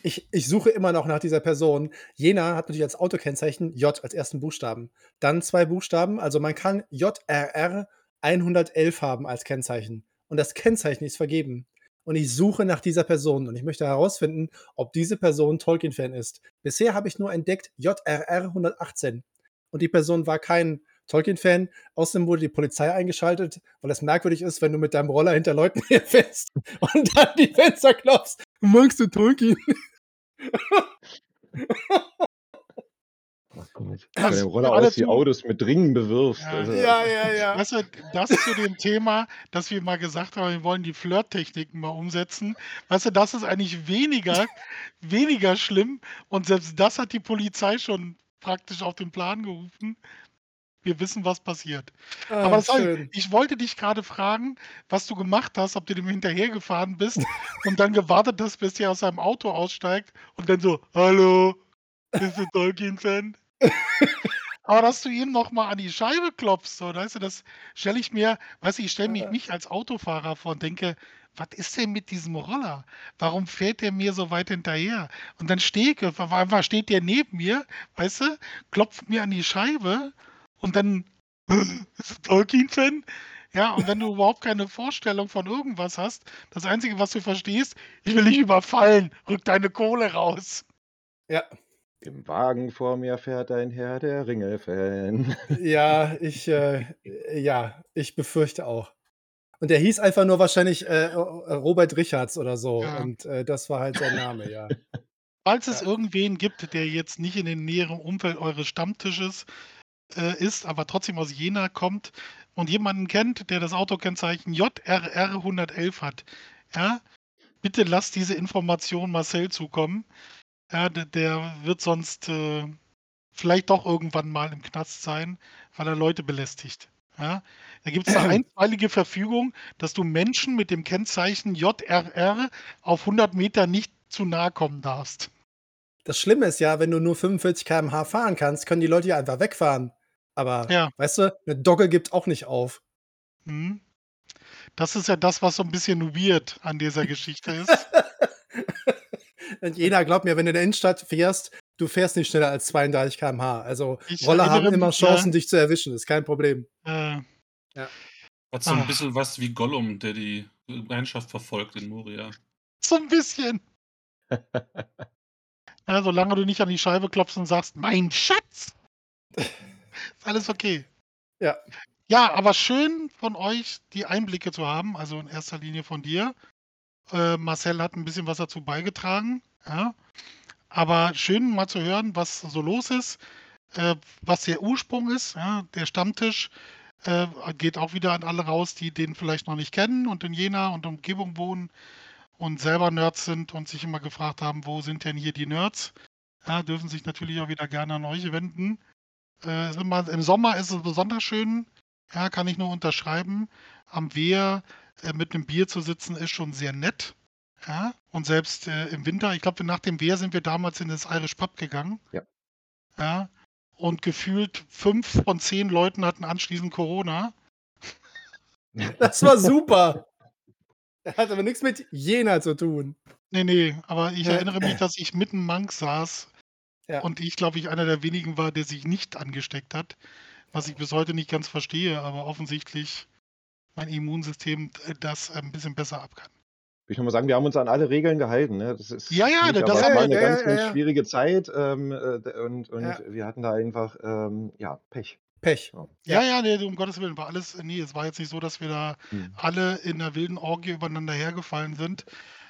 Ich ich suche immer noch nach dieser Person. Jena hat natürlich als Autokennzeichen J als ersten Buchstaben. Dann 2 Buchstaben, also man kann JRR 111 haben als Kennzeichen und das Kennzeichen ist vergeben. Und ich suche nach dieser Person und ich möchte herausfinden, ob diese Person Tolkien-Fan ist. Bisher habe ich nur entdeckt JRR 118 und die Person war kein Tolkien-Fan. Außerdem wurde die Polizei eingeschaltet, weil es merkwürdig ist, wenn du mit deinem Roller hinter Leuten herfährst und dann die Fenster klopfst. „Magst du Tolkien?“ Oh Gott. Wenn Das der Roller aus die zu Autos mit Ringen bewirfst. Ja. Also, Ja, ja, ja. Weißt du, das zu dem Thema, dass wir mal gesagt haben, wir wollen die Flirttechniken mal umsetzen. Weißt du, das ist eigentlich weniger weniger schlimm und selbst das hat die Polizei schon praktisch auf den Plan gerufen. Wir wissen, was passiert. Aber Ah, sorry, schön. ich wollte dich gerade fragen, was du gemacht hast, ob du dem hinterhergefahren bist und dann gewartet hast, bis der aus seinem Auto aussteigt und dann so: „Hallo, bist du Tolkien-Fan?“ Aber dass du ihm noch mal an die Scheibe klopfst, so, weißt du, das stelle ich mir weißt du, ich stelle mich mich als Autofahrer vor und denke: „Was ist denn mit diesem Roller? Warum fährt der mir so weit hinterher?“ Und dann stehe ich einmal steht der neben mir, weißt du, klopft mir an die Scheibe und dann: „Bist du Tolkien-Fan?“ Ja, und wenn du überhaupt keine Vorstellung von irgendwas hast, das Einzige, was du verstehst: „Ich will dich überfallen, rück deine Kohle raus.“ Ja. Im Wagen vor mir fährt ein Herr, der Ringe-Fan. Ja, ich, äh ja, ich befürchte auch. Und der hieß einfach nur wahrscheinlich, äh, Robert Richards oder so Ja. und, äh, das war halt sein Name, ja. Falls es Ja. irgendwen gibt, der jetzt nicht in dem näheren Umfeld eures Stammtisches, äh, ist, aber trotzdem aus Jena kommt und jemanden kennt, der das Autokennzeichen JRR 111 hat, ja, bitte lasst diese Information Marcel zukommen. Ja, d der wird sonst, äh, vielleicht doch irgendwann mal im Knast sein, weil er Leute belästigt, ja? Da gibt's 'ne einstweilige Verfügung, dass du Menschen mit dem Kennzeichen JRR auf 100 Meter nicht zu nahe kommen darfst. Das Schlimme ist ja, wenn du nur 45 km/h fahren kannst, können die Leute ja einfach wegfahren. Aber, Ja. weißt du, 'ne Dogge gibt auch nicht auf. Mhm. Das ist ja das, was so 'n bisschen weird an dieser Geschichte ist. Und Jena, glaub mir, wenn du in der Innenstadt fährst, du fährst nicht schneller als 32 km/h. Also, Ich Roller haben immer mich, Chancen, ja dich zu erwischen, ist kein Problem. Äh. Ja. Hat so 'n Ah. bisschen was wie Gollum, der die Gemeinschaft verfolgt in Moria. So 'n bisschen. Ja, solange du nicht an die Scheibe klopfst und sagst: „Mein Schatz!“ Ist alles okay. Ja. Ja, aber schön von euch, die Einblicke zu haben, also in erster Linie von dir. Äh, Marcel hat 'n bisschen was dazu beigetragen, ja. Aber schön mal zu hören, was so los ist, äh, was der Ursprung ist, ja. Der Stammtisch, äh, geht auch wieder an alle raus, die den vielleicht noch nicht kennen und in Jena und Umgebung wohnen und selber Nerds sind und sich immer gefragt haben: „Wo sind denn hier die Nerds?“ Ja, dürfen sich natürlich auch wieder gerne an euch wenden. Äh, immer im Sommer ist es besonders schön, ja, kann ich nur unterschreiben. Am Wehr, äh, mit 'nem Bier zu sitzen, ist schon sehr nett, ja. Und selbst, äh, im Winter ich glaube, nach dem Wehr sind wir damals in das Irish Pub gegangen. Ja. Ja. Und gefühlt 5 von 10 Leuten hatten anschließend Corona. Das war super. Hat aber nix mit Jena zu tun. Ne, ne, aber ich erinnere mich, dass ich mit'm Monk saß Ja. und ich, glaube ich, einer der wenigen war, der sich nicht angesteckt hat, was ich bis heute nicht ganz verstehe, aber offensichtlich mein Immunsystem, äh, das ein bisschen besser ab kann. Will ich noch mal sagen, wir haben uns an alle Regeln gehalten, ne? Das ist Ja, ja, nicht das aber war wir. 'ne Ja, ganz, ja, ganz ja. schwierige Zeit, ähm, äh, und und Ja. wir hatten da einfach, ähm, ja, Pech. Pech. Ja, ja, ne, um Gottes Willen, war alles ne, es war jetzt nicht so, dass wir da Mhm. alle in 'ner wilden Orgie übereinander hergefallen sind,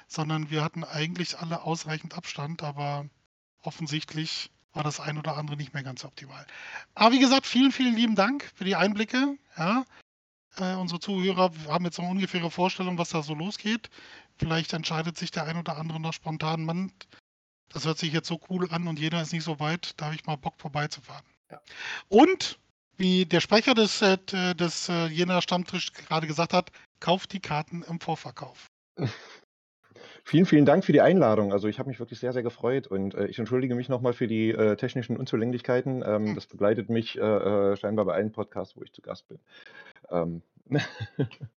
sondern wir hatten eigentlich alle ausreichend Abstand, aber offensichtlich war das ein oder andere nicht mehr ganz optimal. Aber wie gesagt, vielen, vielen lieben Dank für die Einblicke, ja. Äh, unsere Zuhörer haben jetzt 'ne ungefähre Vorstellung, was da so losgeht. Vielleicht entscheidet sich der ein oder andere noch spontan: „Mann, das hört sich jetzt so cool an und Jena ist nicht so weit, da habe ich mal Bock vorbeizufahren.“ Ja. Und wie der Sprecher des, äh, des äh, Jena Stammtisch gerade gesagt hat, kauft die Karten im Vorverkauf. Vielen, vielen Dank für die Einladung. Also ich habe mich wirklich sehr, sehr gefreut und äh, ich entschuldige mich nochmal für die äh, technischen Unzulänglichkeiten. Ähm, Hm. das begleitet mich äh, äh, scheinbar bei allen Podcasts, wo ich zu Gast bin. Ähm,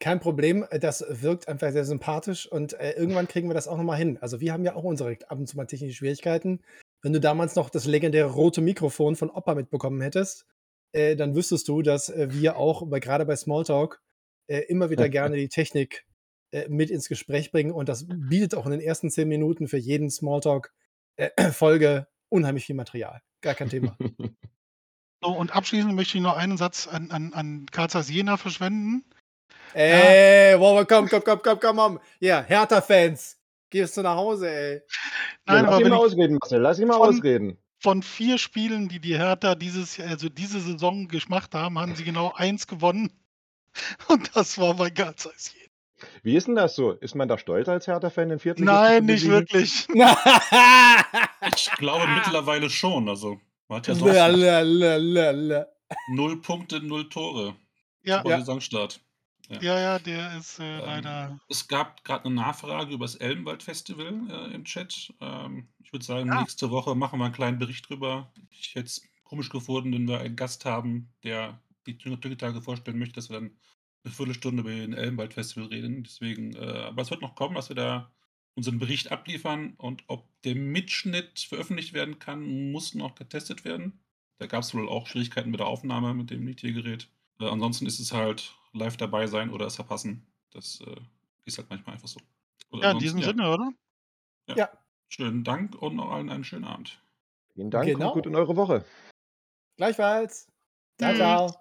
Kein Problem, das wirkt einfach sehr sympathisch und äh, irgendwann kriegen wir das auch nochmal hin. Also wir haben ja auch unsere ab und zu mal technische Schwierigkeiten. Wenn du damals noch das legendäre rote Mikrofon von Opa mitbekommen hättest, äh, dann wüsstest du, dass wir auch bei, gerade bei Smalltalk immer wieder gerne die Technik äh, mit ins Gespräch bringen und das bietet auch in den ersten zehn Minuten für jeden Smalltalk-Folge unheimlich viel Material. Gar kein Thema. So, und abschließend möchte ich noch einen Satz an, an, an Karl Zeiss Jena verschwenden. Ey, wow, komm, komm, komm, komm, komm, komm. Ja, Hertha-Fans, gehst du nach Hause, ey. Nein, lass aber ihn mal ich ausreden, Marcel. Lass ihn mal von- ausreden. von vier Spielen, die die Hertha dieses, also diese Saison gemacht haben, haben sie genau eins gewonnen. Und das war bei Karl Zeiss Jena. Wie ist denn das so? Ist man da stolz als Hertha-Fan, den vierten Nein, nicht wirklich. Ich glaube mittlerweile schon. Also, man hat ja so La, null Punkte, null Tore. Ja, Super Ja. Saisonstart. ja, ja, der ist äh, Ähm, leider. Es gab gerade eine Nachfrage über das Elbenwald-Festival äh, im Chat. Ähm, ich würde sagen, Ah. nächste Woche machen wir einen kleinen Bericht drüber. Ich hätte es komisch gefunden, wenn wir einen Gast haben, der die Tügetage vorstellen möchte, dass wir dann eine Viertelstunde über den Elbenwald-Festival reden. Deswegen, äh, aber es wird noch kommen, dass wir da unseren Bericht abliefern und ob der Mitschnitt veröffentlicht werden kann, muss noch getestet werden. Da gab es wohl auch Schwierigkeiten mit der Aufnahme mit dem Mietiergerät. Äh, ansonsten ist es halt live dabei sein oder es verpassen. Das äh, ist halt manchmal einfach so. Und Ja, in diesem Sinne, oder? Schönen Dank und noch allen einen schönen Abend. Vielen Dank Genau. und gut in eure Woche. Gleichfalls. Ciao, ciao.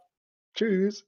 Tschüss.